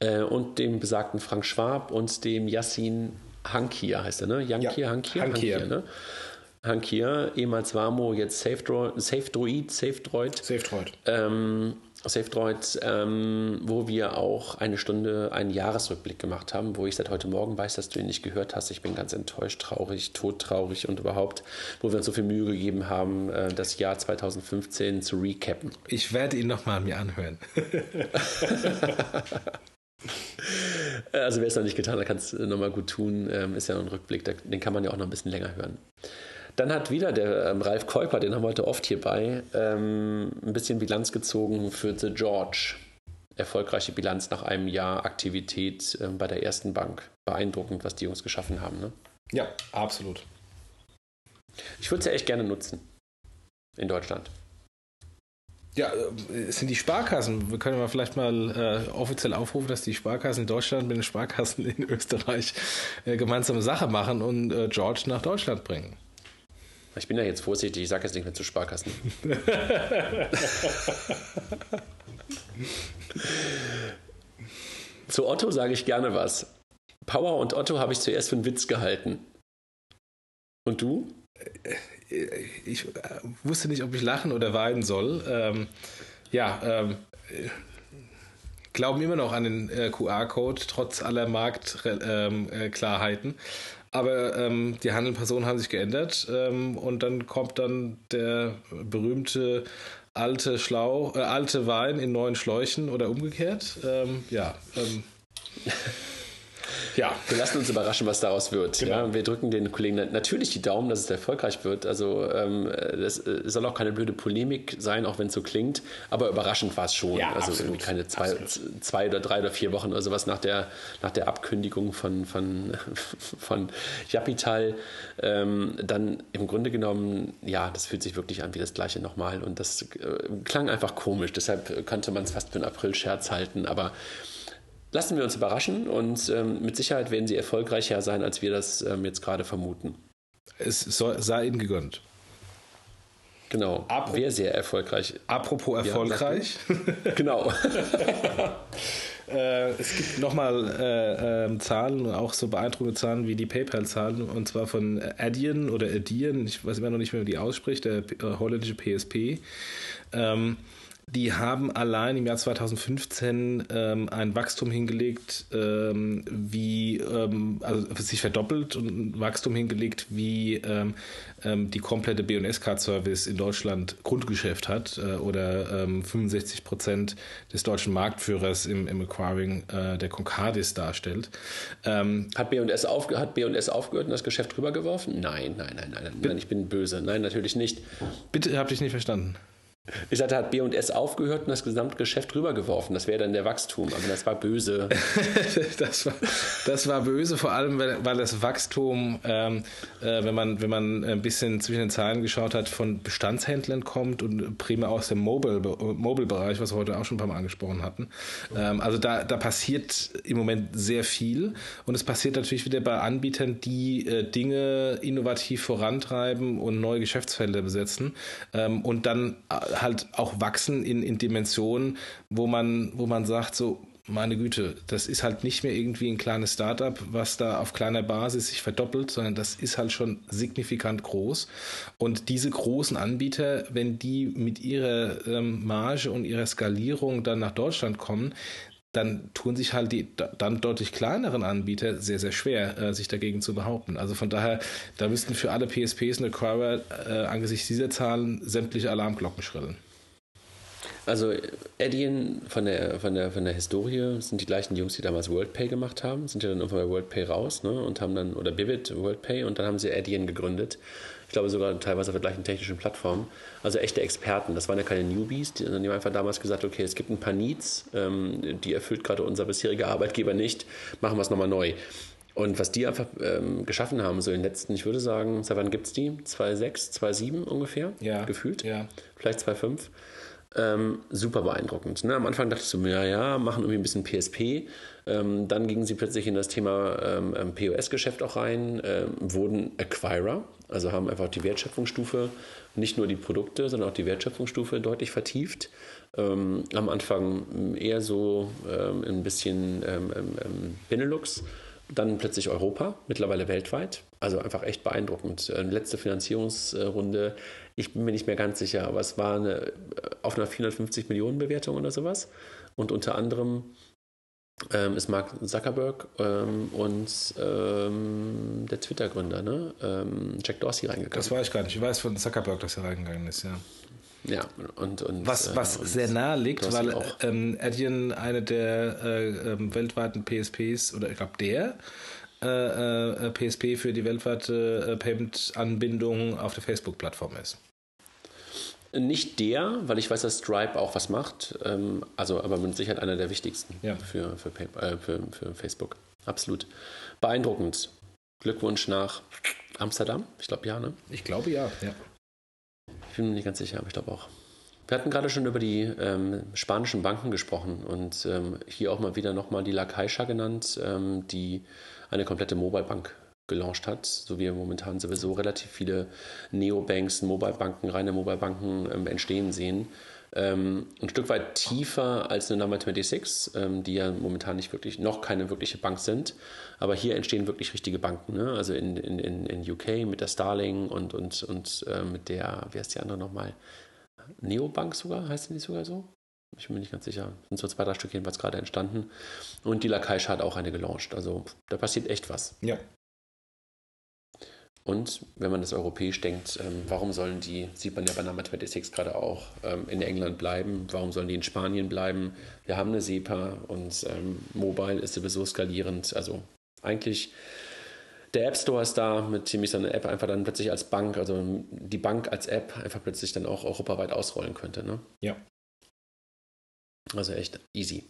äh, und dem besagten Frank Schwab und dem Yassin Hankier heißt er, ne? Yankir, ja. Hankier? Hankier, ne? Hankier, ehemals Wamo, jetzt SafeDroid, SafeDroid, SafeDroid. SafeDroid. Ähm, SafeDroid, ähm, wo wir auch eine Stunde einen Jahresrückblick gemacht haben, wo ich seit heute Morgen weiß, dass du ihn nicht gehört hast. Ich bin ganz enttäuscht, traurig, todtraurig und überhaupt, wo wir uns so viel Mühe gegeben haben, äh, das Jahr 2015 zu recappen. Ich werde ihn nochmal mir anhören. [laughs] [laughs] Also wer es noch nicht getan hat, kann es nochmal gut tun. Ähm, ist ja noch ein Rückblick, den kann man ja auch noch ein bisschen länger hören. Dann hat wieder der ähm, Ralf Keuper, den haben wir heute oft hierbei, ähm, ein bisschen Bilanz gezogen für The George. Erfolgreiche Bilanz nach einem Jahr Aktivität ähm, bei der ersten Bank. Beeindruckend, was die Jungs geschaffen haben. Ne? Ja, absolut. Ich würde es ja echt gerne nutzen. In Deutschland. Ja, äh, es sind die Sparkassen. Wir können mal vielleicht mal äh, offiziell aufrufen, dass die Sparkassen in Deutschland mit den Sparkassen in Österreich äh, gemeinsame Sache machen und äh, George nach Deutschland bringen. Ich bin ja jetzt vorsichtig, ich sage jetzt nicht mehr zu Sparkassen. [laughs] zu Otto sage ich gerne was. Power und Otto habe ich zuerst für einen Witz gehalten. Und du? Ich wusste nicht, ob ich lachen oder weinen soll. Ähm, ja, ähm, glauben immer noch an den äh, QR-Code, trotz aller Marktklarheiten. Ähm, äh, aber ähm, die handelnden haben sich geändert ähm, und dann kommt dann der berühmte alte Schlau, äh, alte Wein in neuen Schläuchen oder umgekehrt. Ähm, ja. [laughs] Ja. Wir lassen uns überraschen, was daraus wird. Genau. Ja, wir drücken den Kollegen natürlich die Daumen, dass es erfolgreich wird. Also ähm, das äh, soll auch keine blöde Polemik sein, auch wenn es so klingt. Aber überraschend war es schon. Ja, also absolut. irgendwie keine zwei, zwei oder drei oder vier Wochen oder sowas nach der, nach der Abkündigung von, von, [laughs] von Japital. Ähm, dann im Grunde genommen, ja, das fühlt sich wirklich an wie das gleiche nochmal. Und das äh, klang einfach komisch. Deshalb könnte man es fast für einen April-Scherz halten. Aber lassen wir uns überraschen und ähm, mit Sicherheit werden sie erfolgreicher sein, als wir das ähm, jetzt gerade vermuten. Es soll, sei ihnen gegönnt. Genau. Apro Wer sehr erfolgreich. Apropos erfolgreich. Ja, [laughs] [laughs] genau. äh, es gibt nochmal äh, äh, Zahlen, auch so beeindruckende Zahlen wie die PayPal-Zahlen, und zwar von Adyen oder Adyen, ich weiß immer noch nicht mehr, wie die ausspricht, der äh, holländische PSP. Ähm, die haben allein im Jahr 2015 ähm, ein Wachstum hingelegt, ähm, wie, ähm, also sich verdoppelt und ein Wachstum hingelegt, wie ähm, ähm, die komplette BS-Card-Service in Deutschland Grundgeschäft hat äh, oder 65 ähm, Prozent des deutschen Marktführers im, im Acquiring äh, der Concardis darstellt. hat BS auf, aufgehört und das Geschäft rübergeworfen? Nein, nein, nein, nein, nein, ich bin böse. Nein, natürlich nicht. Bitte, habt ich nicht verstanden. Ich sagte, hat B&S aufgehört und das Gesamtgeschäft rübergeworfen. Das wäre dann der Wachstum, aber das war böse. [laughs] das, war, das war böse, vor allem, weil, weil das Wachstum, ähm, äh, wenn, man, wenn man ein bisschen zwischen den Zahlen geschaut hat, von Bestandshändlern kommt und primär aus dem Mobile-Bereich, was wir heute auch schon ein paar Mal angesprochen hatten. Ähm, also da, da passiert im Moment sehr viel und es passiert natürlich wieder bei Anbietern, die äh, Dinge innovativ vorantreiben und neue Geschäftsfelder besetzen ähm, und dann äh, halt auch wachsen in, in Dimensionen, wo man, wo man sagt, so, meine Güte, das ist halt nicht mehr irgendwie ein kleines Startup, was da auf kleiner Basis sich verdoppelt, sondern das ist halt schon signifikant groß. Und diese großen Anbieter, wenn die mit ihrer ähm, Marge und ihrer Skalierung dann nach Deutschland kommen, dann tun sich halt die dann deutlich kleineren Anbieter sehr, sehr schwer, äh, sich dagegen zu behaupten. Also von daher, da müssten für alle PSPs und Acquire äh, angesichts dieser Zahlen sämtliche Alarmglocken schrillen. Also Adyen von der, von, der, von der Historie sind die gleichen Jungs, die damals WorldPay gemacht haben, sind ja dann irgendwann bei WorldPay raus ne, und haben dann, oder Vivid WorldPay und dann haben sie Adyen gegründet. Ich glaube sogar teilweise auf der gleichen technischen Plattform. Also echte Experten, das waren ja keine Newbies, die, die haben einfach damals gesagt, okay, es gibt ein paar Needs, ähm, die erfüllt gerade unser bisheriger Arbeitgeber nicht, machen wir es nochmal neu. Und was die einfach ähm, geschaffen haben, so in den letzten, ich würde sagen, seit wann gibt es die? 2,6, 2,7 ungefähr? Ja. Gefühlt? Ja. Vielleicht 2,5 ähm, super beeindruckend. Ne? Am Anfang dachte ich so, ja, ja, machen irgendwie ein bisschen PSP. Ähm, dann gingen sie plötzlich in das Thema ähm, ähm POS-Geschäft auch rein, ähm, wurden Acquirer, also haben einfach die Wertschöpfungsstufe, nicht nur die Produkte, sondern auch die Wertschöpfungsstufe deutlich vertieft. Ähm, am Anfang eher so ein bisschen Benelux dann plötzlich Europa, mittlerweile weltweit. Also einfach echt beeindruckend. Äh, letzte Finanzierungsrunde, ich bin mir nicht mehr ganz sicher, aber es war eine, äh, auf einer 450 Millionen Bewertung oder sowas. Und unter anderem ähm, ist Mark Zuckerberg ähm, und ähm, der Twitter-Gründer, ne? Ähm, Jack Dorsey reingegangen. Das weiß ich gar nicht. Ich weiß von Zuckerberg, dass er reingegangen ist, ja. Ja, und, und was, was äh, und sehr nahe liegt, weil ähm, Adyen eine der äh, äh, weltweiten PSPs oder ich glaube der äh, PSP äh, für die weltweite äh, Payment-Anbindung auf der Facebook-Plattform ist. Nicht der, weil ich weiß, dass Stripe auch was macht, ähm, also aber mit Sicherheit einer der wichtigsten ja. für, für, für, für Facebook. Absolut. Beeindruckend. Glückwunsch nach Amsterdam. Ich glaube ja, ne? Ich glaube ja, ja. Ich bin mir nicht ganz sicher, aber ich glaube auch. Wir hatten gerade schon über die ähm, spanischen Banken gesprochen und ähm, hier auch mal wieder nochmal die La Caixa genannt, ähm, die eine komplette Mobile-Bank gelauncht hat, so wie momentan sowieso relativ viele Neobanks, Mobile-Banken, reine Mobile-Banken ähm, entstehen sehen. Ähm, ein Stück weit tiefer als eine Number 26, ähm, die ja momentan nicht wirklich, noch keine wirkliche Bank sind. Aber hier entstehen wirklich richtige Banken. Ne? Also in, in, in UK mit der Starling und, und, und äh, mit der, wie heißt die andere nochmal? Neobank sogar, heißt die sogar so? Ich bin mir nicht ganz sicher. Sind so zwei, drei Stück jedenfalls gerade entstanden. Und die Lakaisch hat auch eine gelauncht. Also da passiert echt was. Ja. Und wenn man das europäisch denkt, ähm, warum sollen die, sieht man ja bei Number 26 gerade auch, ähm, in England bleiben? Warum sollen die in Spanien bleiben? Wir haben eine SEPA und ähm, Mobile ist sowieso skalierend. Also eigentlich, der App Store ist da, mit dem ich seine App einfach dann plötzlich als Bank, also die Bank als App einfach plötzlich dann auch europaweit ausrollen könnte. Ne? Ja. Also echt easy.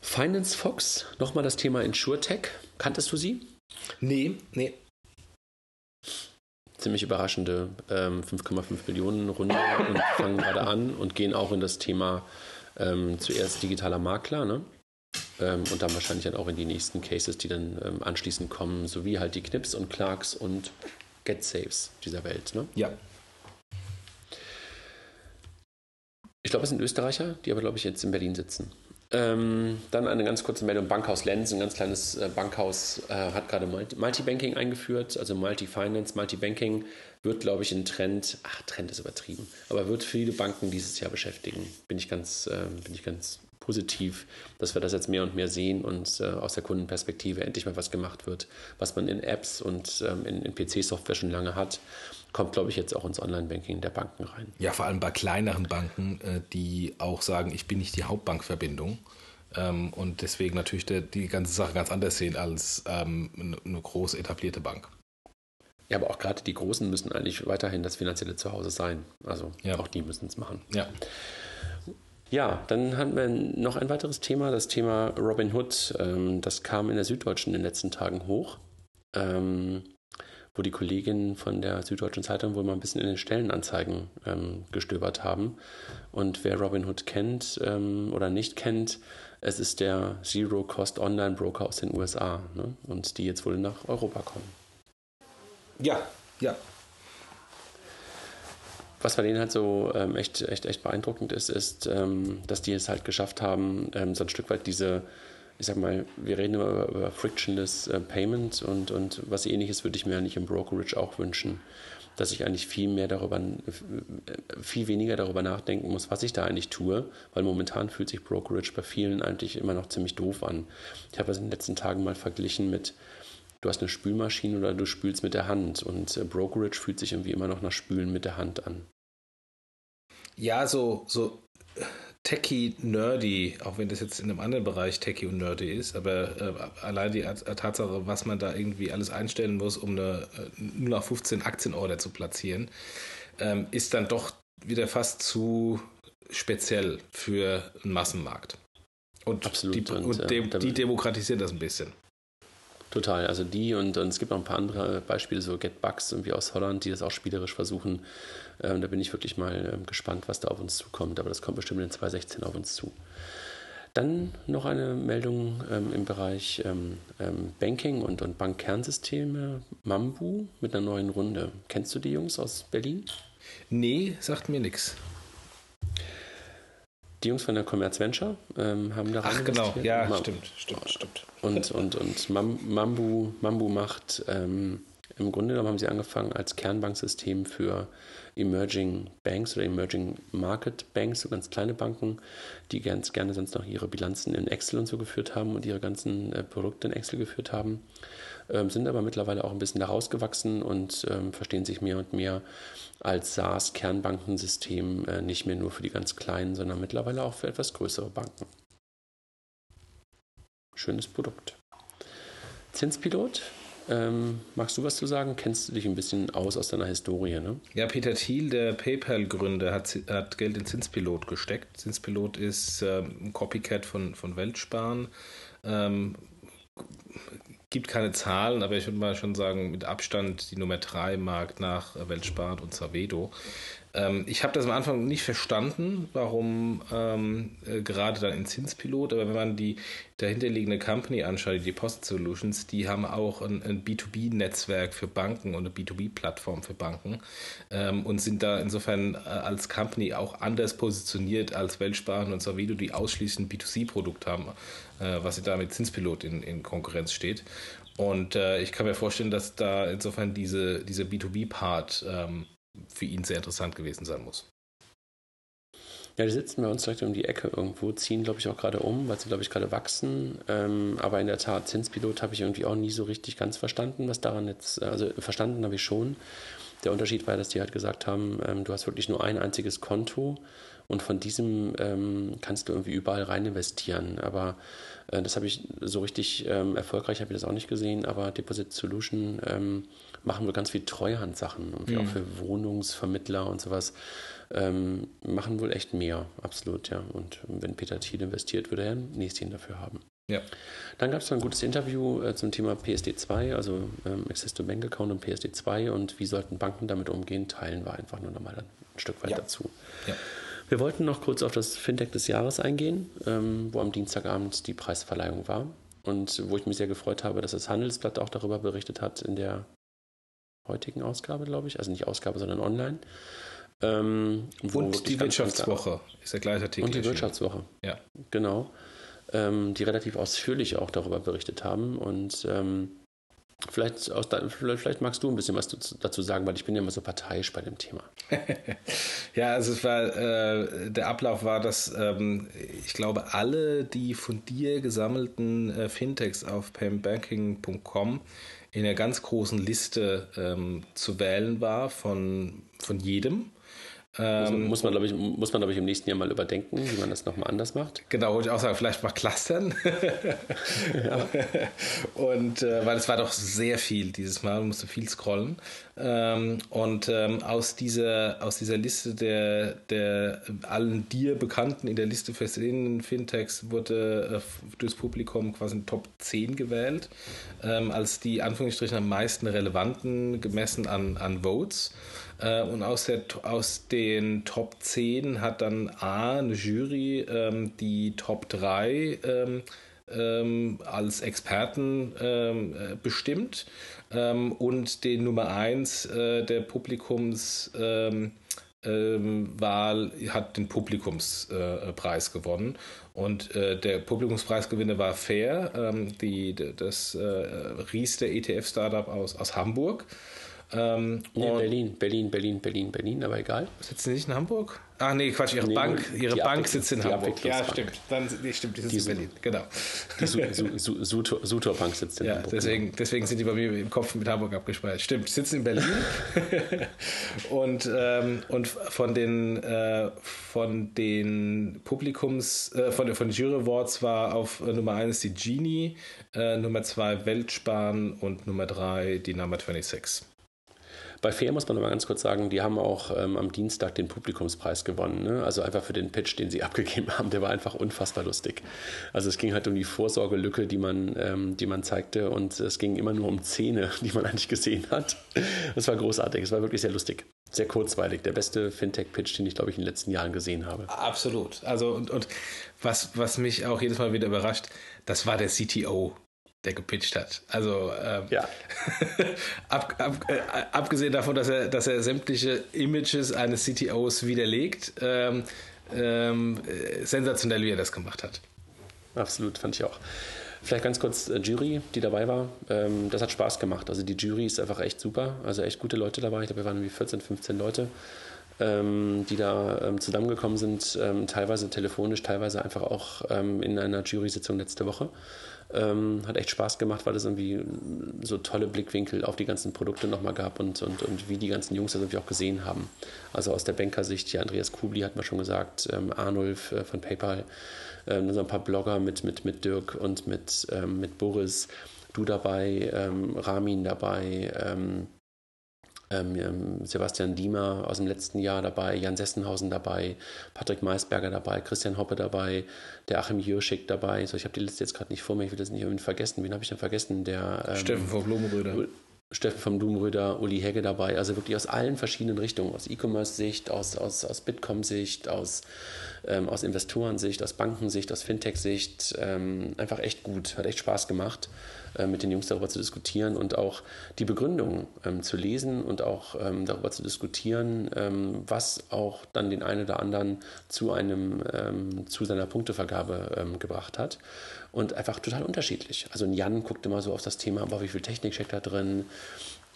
Finance Fox, nochmal das Thema InsurTech. Kanntest du sie? Nee, nee ziemlich überraschende ähm, 5,5 Millionen Runde und fangen gerade an und gehen auch in das Thema ähm, zuerst digitaler Makler, ne? Ähm, und dann wahrscheinlich dann auch in die nächsten Cases, die dann ähm, anschließend kommen, sowie halt die Knips und Clarks und GetSaves dieser Welt. Ne? Ja. Ich glaube, es sind Österreicher, die aber, glaube ich, jetzt in Berlin sitzen. Ähm, dann eine ganz kurze Meldung: Bankhaus Lenz, ein ganz kleines äh, Bankhaus, äh, hat gerade Multibanking eingeführt, also Multi-Finance, Multibanking. Wird, glaube ich, ein Trend, ach, Trend ist übertrieben, aber wird viele Banken dieses Jahr beschäftigen. Bin ich ganz, äh, bin ich ganz positiv, dass wir das jetzt mehr und mehr sehen und äh, aus der Kundenperspektive endlich mal was gemacht wird, was man in Apps und ähm, in, in PC-Software schon lange hat kommt, glaube ich, jetzt auch ins Online-Banking der Banken rein. Ja, vor allem bei kleineren Banken, äh, die auch sagen, ich bin nicht die Hauptbankverbindung ähm, und deswegen natürlich die ganze Sache ganz anders sehen als ähm, eine groß etablierte Bank. Ja, aber auch gerade die Großen müssen eigentlich weiterhin das finanzielle Zuhause sein. Also ja. auch die müssen es machen. Ja. Ja, dann hatten wir noch ein weiteres Thema, das Thema Robin Hood. Ähm, das kam in der Süddeutschen in den letzten Tagen hoch wo die Kolleginnen von der Süddeutschen Zeitung wohl mal ein bisschen in den Stellenanzeigen ähm, gestöbert haben. Und wer Robinhood kennt ähm, oder nicht kennt, es ist der Zero-Cost Online-Broker aus den USA ne? und die jetzt wohl nach Europa kommen. Ja, ja. Was bei denen halt so ähm, echt, echt, echt beeindruckend ist, ist, ähm, dass die es halt geschafft haben, ähm, so ein Stück weit diese ich sag mal, wir reden immer über, Frictionless äh, Payment und, und was ähnliches würde ich mir eigentlich im Brokerage auch wünschen, dass ich eigentlich viel mehr darüber, äh, viel weniger darüber nachdenken muss, was ich da eigentlich tue, weil momentan fühlt sich Brokerage bei vielen eigentlich immer noch ziemlich doof an. Ich habe das in den letzten Tagen mal verglichen mit, du hast eine Spülmaschine oder du spülst mit der Hand und äh, Brokerage fühlt sich irgendwie immer noch nach Spülen mit der Hand an. Ja, so, so techy nerdy, auch wenn das jetzt in einem anderen Bereich techy und nerdy ist, aber äh, allein die Tatsache, was man da irgendwie alles einstellen muss, um eine äh, 0 nach 15 Aktienorder zu platzieren, ähm, ist dann doch wieder fast zu speziell für einen Massenmarkt. Und, Absolut. Die, und, und äh, dem, die demokratisieren das ein bisschen. Total, also die und, und es gibt noch ein paar andere Beispiele, so Getbugs irgendwie aus Holland, die das auch spielerisch versuchen. Ähm, da bin ich wirklich mal ähm, gespannt, was da auf uns zukommt, aber das kommt bestimmt in 2016 auf uns zu. Dann noch eine Meldung ähm, im Bereich ähm, ähm, Banking und, und Bankkernsysteme, Mambu mit einer neuen Runde. Kennst du die Jungs aus Berlin? Nee, sagt mir nichts. Die Jungs von der Commerz Venture ähm, haben da Ach genau, ja, stimmt, stimmt, stimmt. Und, und, und Mambu, Mambu macht, ähm, im Grunde genommen haben sie angefangen als Kernbanksystem für Emerging Banks oder Emerging Market Banks, so ganz kleine Banken, die ganz gerne sonst noch ihre Bilanzen in Excel und so geführt haben und ihre ganzen äh, Produkte in Excel geführt haben, ähm, sind aber mittlerweile auch ein bisschen da rausgewachsen und ähm, verstehen sich mehr und mehr als SaaS-Kernbankensystem äh, nicht mehr nur für die ganz kleinen, sondern mittlerweile auch für etwas größere Banken. Schönes Produkt. Zinspilot, ähm, magst du was zu sagen? Kennst du dich ein bisschen aus aus deiner Historie? Ne? Ja, Peter Thiel, der PayPal-Gründer, hat, hat, Geld in Zinspilot gesteckt. Zinspilot ist ähm, ein Copycat von, von Weltsparen. Ähm, gibt keine Zahlen, aber ich würde mal schon sagen, mit Abstand die Nummer 3 Markt nach Weltsparen und Savedo. Ähm, ich habe das am Anfang nicht verstanden, warum ähm, äh, gerade dann in Zinspilot, aber wenn man die dahinterliegende Company anschaut, die Deposit Solutions, die haben auch ein, ein B2B-Netzwerk für Banken und eine B2B-Plattform für Banken ähm, und sind da insofern äh, als Company auch anders positioniert als Weltsparen und Savido, die ausschließlich ein B2C-Produkt haben, äh, was sie da mit Zinspilot in, in Konkurrenz steht. Und äh, ich kann mir vorstellen, dass da insofern diese, diese B2B-Part ähm, für ihn sehr interessant gewesen sein muss. Ja, die sitzen bei uns direkt um die Ecke irgendwo, ziehen, glaube ich, auch gerade um, weil sie, glaube ich, gerade wachsen. Ähm, aber in der Tat, Zinspilot habe ich irgendwie auch nie so richtig ganz verstanden, was daran jetzt, also verstanden habe ich schon. Der Unterschied war, dass die halt gesagt haben, ähm, du hast wirklich nur ein einziges Konto und von diesem ähm, kannst du irgendwie überall rein investieren. Aber äh, das habe ich so richtig ähm, erfolgreich, habe ich das auch nicht gesehen, aber Deposit Solution ähm, machen wir ganz viel Treuhandsachen und mhm. auch für Wohnungsvermittler und sowas. Ähm, machen wohl echt mehr, absolut, ja. Und wenn Peter Thiel investiert, würde er ein Näschen dafür haben. Ja. Dann gab es noch ein gutes Interview äh, zum Thema PSD2, also ähm, Access to Bank Account und PSD2 und wie sollten Banken damit umgehen, teilen wir einfach nur nochmal ein Stück weit ja. dazu. Ja. Wir wollten noch kurz auf das Fintech des Jahres eingehen, ähm, wo am Dienstagabend die Preisverleihung war und wo ich mich sehr gefreut habe, dass das Handelsblatt auch darüber berichtet hat in der heutigen Ausgabe, glaube ich. Also nicht Ausgabe, sondern online. Ähm, und die Wirtschaftswoche ist der gleiche Artikel. Und die Wirtschaftswoche. Ja. Genau. Ähm, die relativ ausführlich auch darüber berichtet haben. Und ähm, Vielleicht, aus, vielleicht magst du ein bisschen was dazu sagen, weil ich bin ja immer so parteiisch bei dem Thema. [laughs] ja, also es war, äh, der Ablauf war, dass ähm, ich glaube, alle die von dir gesammelten äh, Fintechs auf pambanking.com in einer ganz großen Liste ähm, zu wählen war von, von jedem. Ähm, muss man, glaube ich, muss man, glaube ich, im nächsten Jahr mal überdenken, wie man das nochmal anders macht. Genau, wollte ich auch sagen, vielleicht mal clustern. ja. [laughs] Und äh, weil es war doch sehr viel dieses Mal, man musste viel scrollen. Ähm, und ähm, aus, dieser, aus dieser Liste der, der allen dir bekannten in der Liste versehenen Fintechs wurde äh, durchs Publikum quasi ein Top 10 gewählt, ähm, als die Anführungsstrichen am meisten relevanten gemessen an, an Votes. Äh, und aus, der, aus den Top 10 hat dann A, eine Jury, ähm, die Top 3 ähm, ähm, als Experten ähm, äh, bestimmt ähm, und den Nummer 1 äh, der Publikums. Ähm, ähm, Wahl hat den Publikumspreis äh, gewonnen. Und äh, der Publikumspreisgewinner war Fair, ähm, die, das äh, Ries der ETF-Startup aus, aus Hamburg. Ähm, nee, Berlin, Berlin, Berlin, Berlin, Berlin, aber egal. Sitzen Sie nicht in Hamburg? Ach nee, Quatsch, Ihre nee, Bank, Ihre Bank sitzt in Hamburg. Ja, stimmt. Dann, nee, stimmt, die sitzt in Berlin, genau. Die Sutor Bank sitzt in ja, Hamburg. Deswegen, genau. deswegen sind die bei mir im Kopf mit Hamburg abgespeichert. Stimmt, sitzen in Berlin. [laughs] und, ähm, und von den, äh, von den Publikums, äh, von, von den Jury Awards war auf äh, Nummer 1 die Genie, äh, Nummer 2 Weltsparen und Nummer 3 die Nummer 26. Bei Fair muss man aber ganz kurz sagen, die haben auch ähm, am Dienstag den Publikumspreis gewonnen. Ne? Also einfach für den Pitch, den sie [laughs] abgegeben haben, der war einfach unfassbar lustig. Also es ging halt um die Vorsorgelücke, die man, ähm, die man zeigte und es ging immer nur um Zähne, [laughs] die man eigentlich gesehen hat. Das war großartig, es war wirklich sehr lustig. Sehr kurzweilig, der beste Fintech-Pitch, den ich, glaube ich, in den letzten Jahren gesehen habe. Absolut. Also, und, und was, was mich auch jedes Mal wieder überrascht, das war der CTO der gepitcht hat. Also ähm, ja. [laughs] ab, ab, äh, abgesehen davon, dass er, dass er sämtliche Images eines CTOs widerlegt, ähm, ähm, äh, sensationell, wie er das gemacht hat. Absolut, fand ich auch. Vielleicht ganz kurz äh, Jury, die dabei war. Ähm, das hat Spaß gemacht. Also die Jury ist einfach echt super. Also echt gute Leute dabei. Ich glaube, wir waren irgendwie 14, 15 Leute, die da ähm, zusammengekommen sind. Ähm, teilweise telefonisch, teilweise einfach auch ähm, in einer Jury-Sitzung letzte Woche. Ähm, hat echt Spaß gemacht, weil es irgendwie so tolle Blickwinkel auf die ganzen Produkte nochmal gab und, und, und wie die ganzen Jungs das irgendwie auch gesehen haben. Also aus der Bankersicht, hier Andreas Kubli hat man schon gesagt, ähm, Arnulf äh, von PayPal, ähm, so ein paar Blogger mit, mit, mit Dirk und mit, ähm, mit Boris, du dabei, ähm, Ramin dabei, ähm, Sebastian Diemer aus dem letzten Jahr dabei, Jan Sessenhausen dabei, Patrick Maisberger dabei, Christian Hoppe dabei, der Achim Jürschik dabei. So, ich habe die Liste jetzt gerade nicht vor mir, ich will das nicht irgendwie vergessen. Wen habe ich denn vergessen? Der, ähm, Steffen von Blumenröder. Steffen vom Blumenröder, Uli Hegge dabei, also wirklich aus allen verschiedenen Richtungen, aus E-Commerce-Sicht, aus, aus, aus Bitkom-Sicht, aus, ähm, aus Investorensicht, aus Bankensicht, aus Fintech-Sicht, ähm, einfach echt gut, hat echt Spaß gemacht. Äh, mit den Jungs darüber zu diskutieren und auch die Begründung ähm, zu lesen und auch ähm, darüber zu diskutieren, ähm, was auch dann den einen oder anderen zu einem zu seiner Punktevergabe gebracht hat. Und einfach total unterschiedlich. Also Jan guckt immer so auf das Thema, aber wie viel Technik steckt da drin?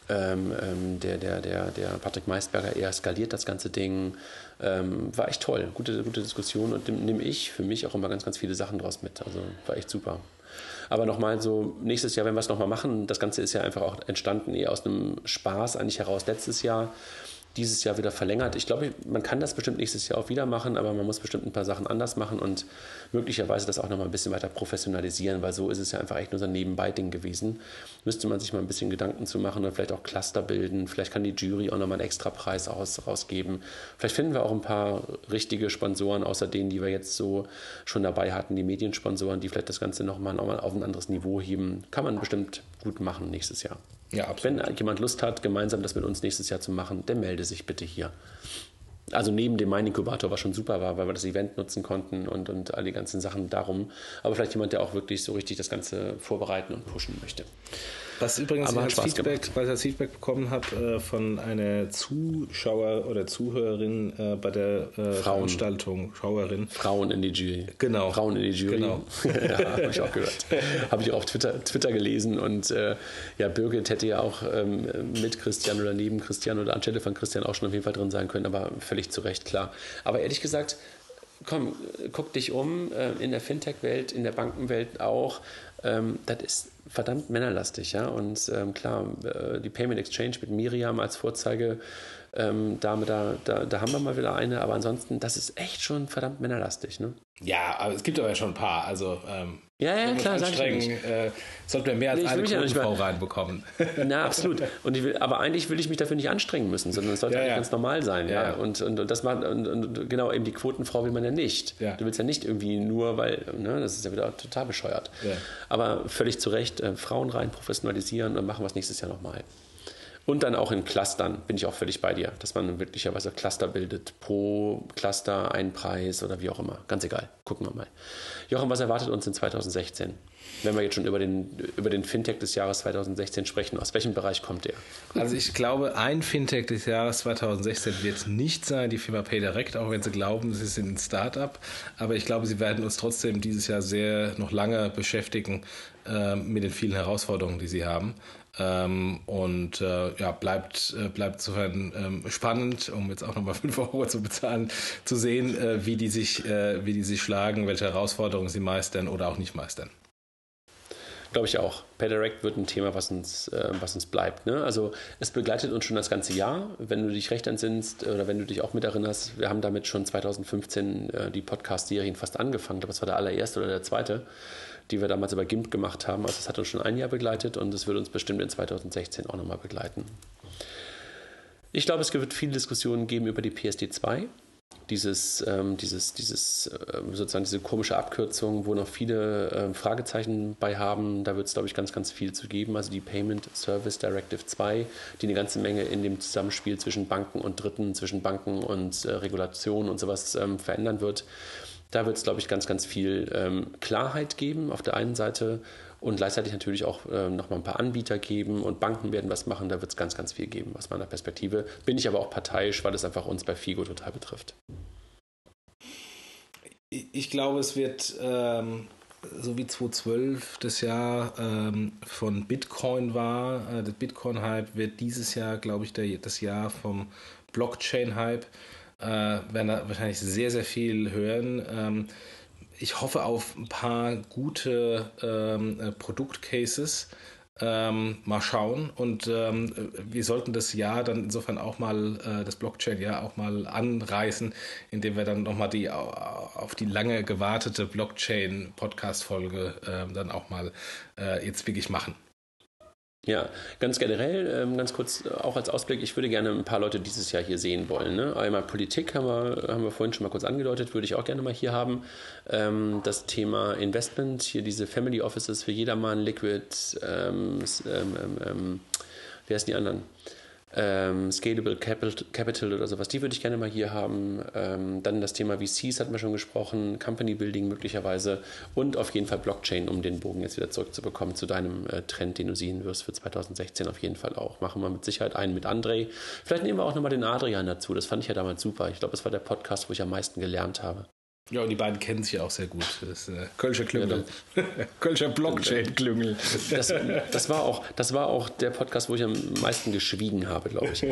Ähm, ähm, der, der, der, der Patrick Meisberger eher skaliert das ganze Ding. Ähm, war echt toll, gute, gute Diskussion und nehme ich für mich auch immer ganz, ganz viele Sachen draus mit. Also war echt super. Aber nochmal so, nächstes Jahr, wenn wir es nochmal machen, das Ganze ist ja einfach auch entstanden eher aus einem Spaß eigentlich heraus letztes Jahr dieses Jahr wieder verlängert. Ich glaube, man kann das bestimmt nächstes Jahr auch wieder machen, aber man muss bestimmt ein paar Sachen anders machen und möglicherweise das auch noch mal ein bisschen weiter professionalisieren, weil so ist es ja einfach echt nur so ein Nebenbei-Ding gewesen. Müsste man sich mal ein bisschen Gedanken zu machen und vielleicht auch Cluster bilden. Vielleicht kann die Jury auch noch mal einen extra Preis aus, rausgeben. Vielleicht finden wir auch ein paar richtige Sponsoren, außer denen, die wir jetzt so schon dabei hatten, die Mediensponsoren, die vielleicht das Ganze noch mal auf ein anderes Niveau heben. Kann man bestimmt gut machen nächstes Jahr. Ja, absolut. Wenn jemand Lust hat, gemeinsam das mit uns nächstes Jahr zu machen, der melde sich bitte hier. Also neben dem Mein Inkubator, was schon super war, weil wir das Event nutzen konnten und, und all die ganzen Sachen darum. Aber vielleicht jemand, der auch wirklich so richtig das Ganze vorbereiten und pushen möchte. Was übrigens ich als Feedback, was ich als Feedback bekommen habe äh, von einer Zuschauer oder Zuhörerin äh, bei der äh, Veranstaltung, Schauerin. Frauen in die Jury. Genau. Frauen in die Jury. Genau. [laughs] ja, habe ich auch gehört. [laughs] habe ich auch auf Twitter, Twitter gelesen und äh, ja, Birgit hätte ja auch ähm, mit Christian oder neben Christian oder anstelle von Christian auch schon auf jeden Fall drin sein können, aber völlig zu Recht, klar. Aber ehrlich gesagt, komm, guck dich um, äh, in der Fintech-Welt, in der Bankenwelt auch. Ähm, das ist verdammt männerlastig, ja. Und ähm, klar, äh, die Payment Exchange mit Miriam als Vorzeige, ähm, Dame, da, da, da haben wir mal wieder eine, aber ansonsten, das ist echt schon verdammt männerlastig, ne? Ja, aber es gibt aber ja schon ein paar. Also ähm, ja, ja, klar, sag ich nicht. Äh, sollten wir mehr als nee, eine Quotenfrau reinbekommen. [laughs] Na, absolut. Und will, aber eigentlich will ich mich dafür nicht anstrengen müssen, sondern es sollte ja, ja. ganz normal sein. Ja, ja. Und, und, und das macht, und, und, genau, eben die Quotenfrau will man ja nicht. Du willst ja nicht irgendwie nur, weil, ne, das ist ja wieder total bescheuert. Aber völlig zu Recht, äh, Frauen rein professionalisieren und machen wir es nächstes Jahr nochmal. Und dann auch in Clustern bin ich auch völlig bei dir, dass man wirklicherweise Cluster bildet. Pro Cluster ein Preis oder wie auch immer. Ganz egal. Gucken wir mal. Jochen, was erwartet uns in 2016? Wenn wir jetzt schon über den, über den Fintech des Jahres 2016 sprechen, aus welchem Bereich kommt der? Also ich glaube, ein Fintech des Jahres 2016 wird nicht sein, die Firma PayDirect, auch wenn sie glauben, sie sind ein Startup. Aber ich glaube, sie werden uns trotzdem dieses Jahr sehr noch lange beschäftigen äh, mit den vielen Herausforderungen, die sie haben. Ähm, und äh, ja, bleibt, äh, bleibt insofern ähm, spannend, um jetzt auch nochmal 5 [laughs] Euro zu bezahlen, zu sehen, äh, wie, die sich, äh, wie die sich schlagen, welche Herausforderungen sie meistern oder auch nicht meistern. Glaube ich auch. PayDirect wird ein Thema, was uns, äh, was uns bleibt. Ne? Also es begleitet uns schon das ganze Jahr. Wenn du dich recht entsinnst oder wenn du dich auch mit erinnerst, wir haben damit schon 2015 äh, die Podcast-Serien fast angefangen. Das war der allererste oder der zweite die wir damals über GIMP gemacht haben. Also es hat uns schon ein Jahr begleitet und es wird uns bestimmt in 2016 auch nochmal begleiten. Ich glaube, es wird viele Diskussionen geben über die PSD2. Dieses, ähm, dieses, dieses, äh, sozusagen diese komische Abkürzung, wo noch viele äh, Fragezeichen bei haben, da wird es, glaube ich, ganz, ganz viel zu geben. Also die Payment Service Directive 2, die eine ganze Menge in dem Zusammenspiel zwischen Banken und Dritten, zwischen Banken und äh, Regulation und sowas ähm, verändern wird. Da wird es, glaube ich, ganz, ganz viel ähm, Klarheit geben auf der einen Seite und gleichzeitig natürlich auch ähm, nochmal ein paar Anbieter geben und Banken werden was machen. Da wird es ganz, ganz viel geben aus meiner Perspektive. Bin ich aber auch parteiisch, weil es einfach uns bei FIGO total betrifft. Ich glaube, es wird ähm, so wie 2012 das Jahr ähm, von Bitcoin war. Äh, der Bitcoin-Hype wird dieses Jahr, glaube ich, der, das Jahr vom Blockchain-Hype äh, werden da wahrscheinlich sehr, sehr viel hören. Ähm, ich hoffe auf ein paar gute ähm, äh, Produktcases. Ähm, mal schauen. Und ähm, wir sollten das Jahr dann insofern auch mal, äh, das Blockchain-Jahr auch mal anreißen, indem wir dann nochmal die auf die lange gewartete Blockchain-Podcast-Folge äh, dann auch mal äh, jetzt wirklich machen. Ja, ganz generell, ähm, ganz kurz äh, auch als Ausblick, ich würde gerne ein paar Leute dieses Jahr hier sehen wollen. Ne? Einmal Politik haben wir, haben wir vorhin schon mal kurz angedeutet, würde ich auch gerne mal hier haben. Ähm, das Thema Investment, hier diese Family Offices für jedermann, Liquid, ähm, ähm, ähm, wie heißen die anderen? Ähm, Scalable Capital, oder sowas, die würde ich gerne mal hier haben. Ähm, dann das Thema VCs hatten wir schon gesprochen, Company Building möglicherweise und auf jeden Fall Blockchain, um den Bogen jetzt wieder zurückzubekommen zu deinem äh, Trend, den du sehen wirst für 2016 auf jeden Fall auch. Machen wir mit Sicherheit einen mit André. Vielleicht nehmen wir auch nochmal den Adrian dazu, das fand ich ja damals super. Ich glaube, das war der Podcast, wo ich am meisten gelernt habe. Ja, und die beiden kennen sich ja auch sehr gut. Das äh, Kölscher Klüngel. Ja, [laughs] Kölscher Blockchain-Klüngel. Das, das, war auch, das war auch der Podcast, wo ich am meisten geschwiegen habe, glaube ich.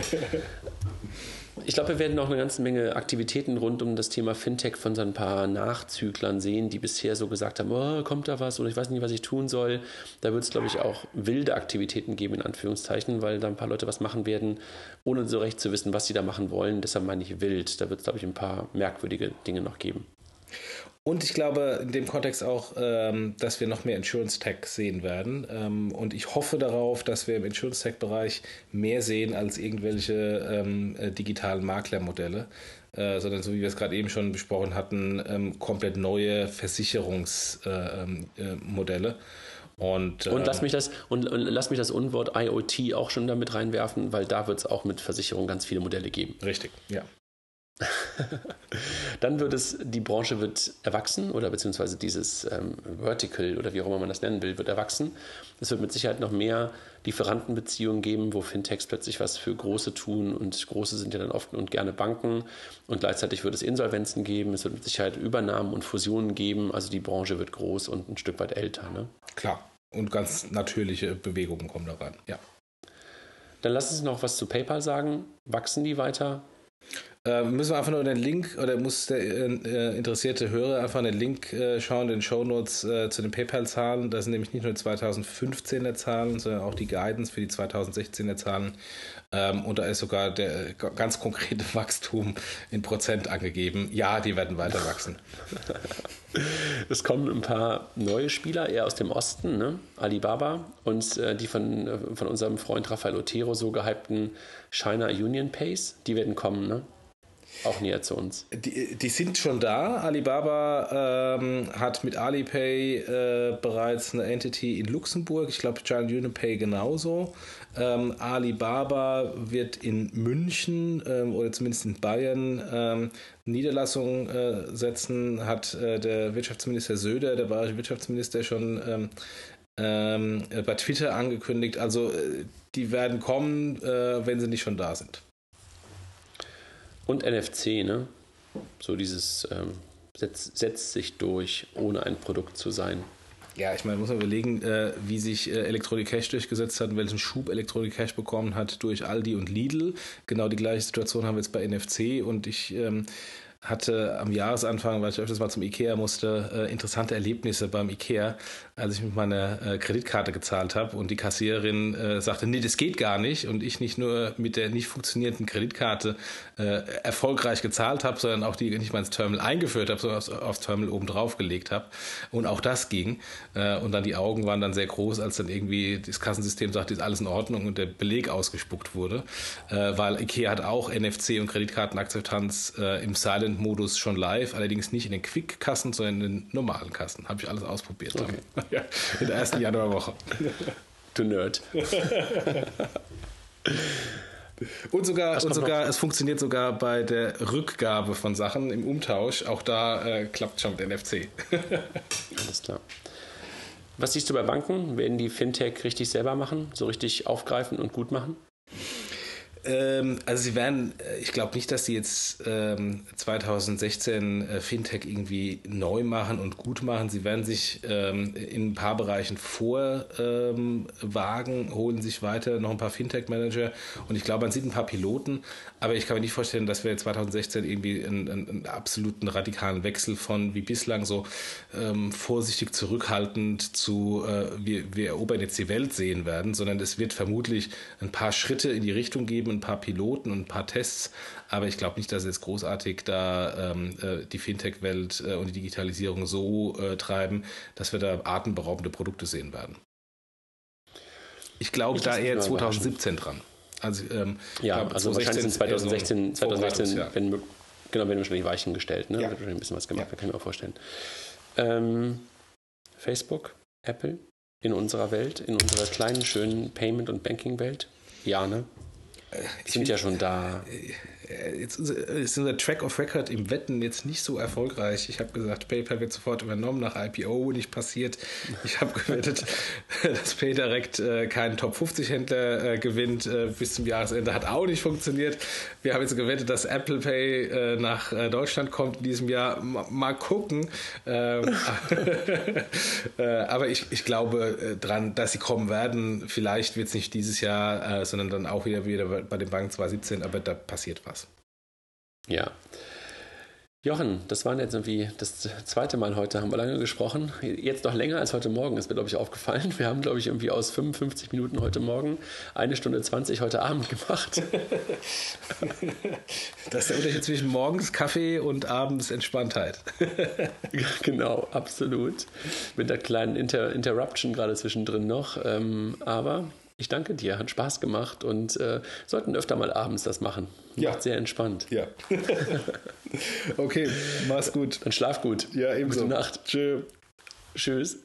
Ich glaube, wir werden auch eine ganze Menge Aktivitäten rund um das Thema Fintech von so ein paar Nachzüglern sehen, die bisher so gesagt haben, oh, kommt da was oder ich weiß nicht, was ich tun soll. Da wird es, glaube ich, auch wilde Aktivitäten geben, in Anführungszeichen, weil da ein paar Leute was machen werden, ohne so recht zu wissen, was sie da machen wollen. Deshalb meine ich wild. Da wird es, glaube ich, ein paar merkwürdige Dinge noch geben. Und ich glaube in dem Kontext auch, ähm, dass wir noch mehr Insurance Tech sehen werden. Ähm, und ich hoffe darauf, dass wir im Insurance Tech Bereich mehr sehen als irgendwelche ähm, äh, digitalen Maklermodelle, äh, sondern so wie wir es gerade eben schon besprochen hatten, ähm, komplett neue Versicherungsmodelle. Äh, ähm, äh, und, und, lass mich das, und, und, lass mich das Unwort IoT auch schon damit reinwerfen, weil da wird es auch mit Versicherungen ganz viele Modelle geben. Richtig, ja. [laughs] Dann wird es, die Branche wird erwachsen oder beziehungsweise dieses ähm, Vertical oder wie auch immer man das nennen will, wird erwachsen. Es wird mit Sicherheit noch mehr Lieferantenbeziehungen geben, wo Fintechs plötzlich was für Große tun und Große sind ja dann oft und gerne Banken und gleichzeitig wird es Insolvenzen geben, es wird mit Sicherheit Übernahmen und Fusionen geben, also die Branche wird groß und ein Stück weit älter. Ne? Klar, und ganz natürliche Bewegungen kommen da rein, ja. Dann lass uns noch was zu PayPal sagen. Wachsen die weiter? Äh, müssen wir einfach nur den Link oder muss der äh, interessierte Hörer einfach den Link äh, schauen, den Shownotes äh, zu den PayPal-Zahlen. Da sind nämlich nicht nur die 2015er Zahlen, sondern auch die Guidance für die 2016er Zahlen. Ähm, und da ist sogar der ganz konkrete [laughs] Wachstum in Prozent angegeben. Ja, die werden weiter wachsen. [laughs] Es kommen ein paar neue Spieler, eher aus dem Osten, ne? Alibaba und äh, die von, äh, von unserem Freund Rafael Otero so gehypten China Union Pace, die werden kommen, ne? Auch näher zu uns? Die, die sind schon da. Alibaba ähm, hat mit Alipay äh, bereits eine Entity in Luxemburg. Ich glaube, Giant Unipay genauso. Ähm, Alibaba wird in München ähm, oder zumindest in Bayern ähm, Niederlassungen äh, setzen, hat äh, der Wirtschaftsminister Söder, der bayerische Wirtschaftsminister, schon ähm, ähm, bei Twitter angekündigt. Also äh, die werden kommen, äh, wenn sie nicht schon da sind. Und NFC, ne? So dieses ähm, setzt, setzt sich durch, ohne ein Produkt zu sein. Ja, ich meine, muss man überlegen, äh, wie sich äh, Electronic Cash durchgesetzt hat und welchen Schub Electronic Cash bekommen hat durch Aldi und Lidl. Genau die gleiche Situation haben wir jetzt bei NFC und ich ähm, hatte am Jahresanfang, weil ich öfters mal zum Ikea musste, äh, interessante Erlebnisse beim Ikea, als ich mit meiner äh, Kreditkarte gezahlt habe und die Kassiererin äh, sagte, nee, das geht gar nicht und ich nicht nur mit der nicht funktionierenden Kreditkarte äh, erfolgreich gezahlt habe, sondern auch die nicht mal ins Terminal eingeführt habe, sondern aufs, aufs Terminal oben drauf gelegt habe und auch das ging äh, und dann die Augen waren dann sehr groß, als dann irgendwie das Kassensystem sagte, ist alles in Ordnung und der Beleg ausgespuckt wurde, äh, weil Ikea hat auch NFC und Kreditkartenakzeptanz im Silent Modus schon live, allerdings nicht in den Quick-Kassen, sondern in den normalen Kassen. Habe ich alles ausprobiert. Okay. Ja, in der ersten Januarwoche. Du Nerd. [laughs] Und sogar, und sogar es funktioniert sogar bei der Rückgabe von Sachen im Umtausch. Auch da äh, klappt schon mit NFC. [laughs] Alles klar. Was siehst du bei Banken? Werden die Fintech richtig selber machen? So richtig aufgreifen und gut machen? Ähm, also sie werden, äh, ich glaube nicht, dass sie jetzt ähm, 2016 äh, Fintech irgendwie neu machen und gut machen. Sie werden sich ähm, in ein paar Bereichen vorwagen, ähm, holen sich weiter noch ein paar Fintech-Manager und ich glaube, man sieht ein paar Piloten, aber ich kann mir nicht vorstellen, dass wir 2016 irgendwie einen, einen, absoluten radikalen Wechsel von wie bislang so ähm, vorsichtig zurückhaltend zu äh, wir, wir erobern jetzt die Welt sehen werden, sondern es wird vermutlich ein paar Schritte in die Richtung geben, ein paar Piloten und ein paar Tests, aber ich glaube nicht, dass jetzt großartig da ähm, äh, die Fintech-Welt äh, und die Digitalisierung so äh, treiben, dass wir da atemberaubende Produkte sehen werden. Ich glaube da eher 2017 dran. Also, ähm, ja, glaube, also wahrscheinlich sind 2016, 2016 ja. wenn, genau, werden wahrscheinlich Weichen gestellt, ne? Ja. wird wahrscheinlich ein bisschen was gemacht, ja. kann ich mir auch vorstellen. Ähm, Facebook, Apple in unserer Welt, in unserer kleinen, schönen Payment- und Banking-Welt? Ja, ne? Ich sind ja schon da. Äh, jetzt ist unser Track of Record im Wetten jetzt nicht so erfolgreich. Ich habe gesagt, PayPal wird sofort übernommen, nach IPO nicht passiert. Ich habe [laughs] gewettet, dass PayDirect äh, keinen Top 50 Händler äh, gewinnt äh, bis zum Jahresende. Hat auch nicht funktioniert. Wir haben jetzt gewettet, dass Apple Pay äh, nach äh, Deutschland kommt in diesem Jahr. M mal gucken. Ähm, [laughs] aber ich, ich glaube dran, dass sie kommen werden. Vielleicht wird es nicht dieses Jahr, sondern dann auch wieder, wieder bei den Banken 2017, aber da passiert was. Ja. Jochen, das war jetzt irgendwie das zweite Mal heute, haben wir lange gesprochen. Jetzt noch länger als heute Morgen, ist mir, glaube ich, aufgefallen. Wir haben, glaube ich, irgendwie aus 55 Minuten heute Morgen eine Stunde 20 heute Abend gemacht. das ist der Unterschied zwischen morgens Kaffee und abends Entspanntheit. [laughs] genau, absolut. Mit der kleinen Inter Interruption gerade zwischendrin noch. Ähm, aber ich danke dir, hat Spaß gemacht und äh, sollten öfter mal abends das machen. Ja. Macht sehr entspannt. Ja. [laughs] okay, mach's gut. Dann schlaf gut. Ja, ebenso. Gute Nacht. Tschö. Tschüss.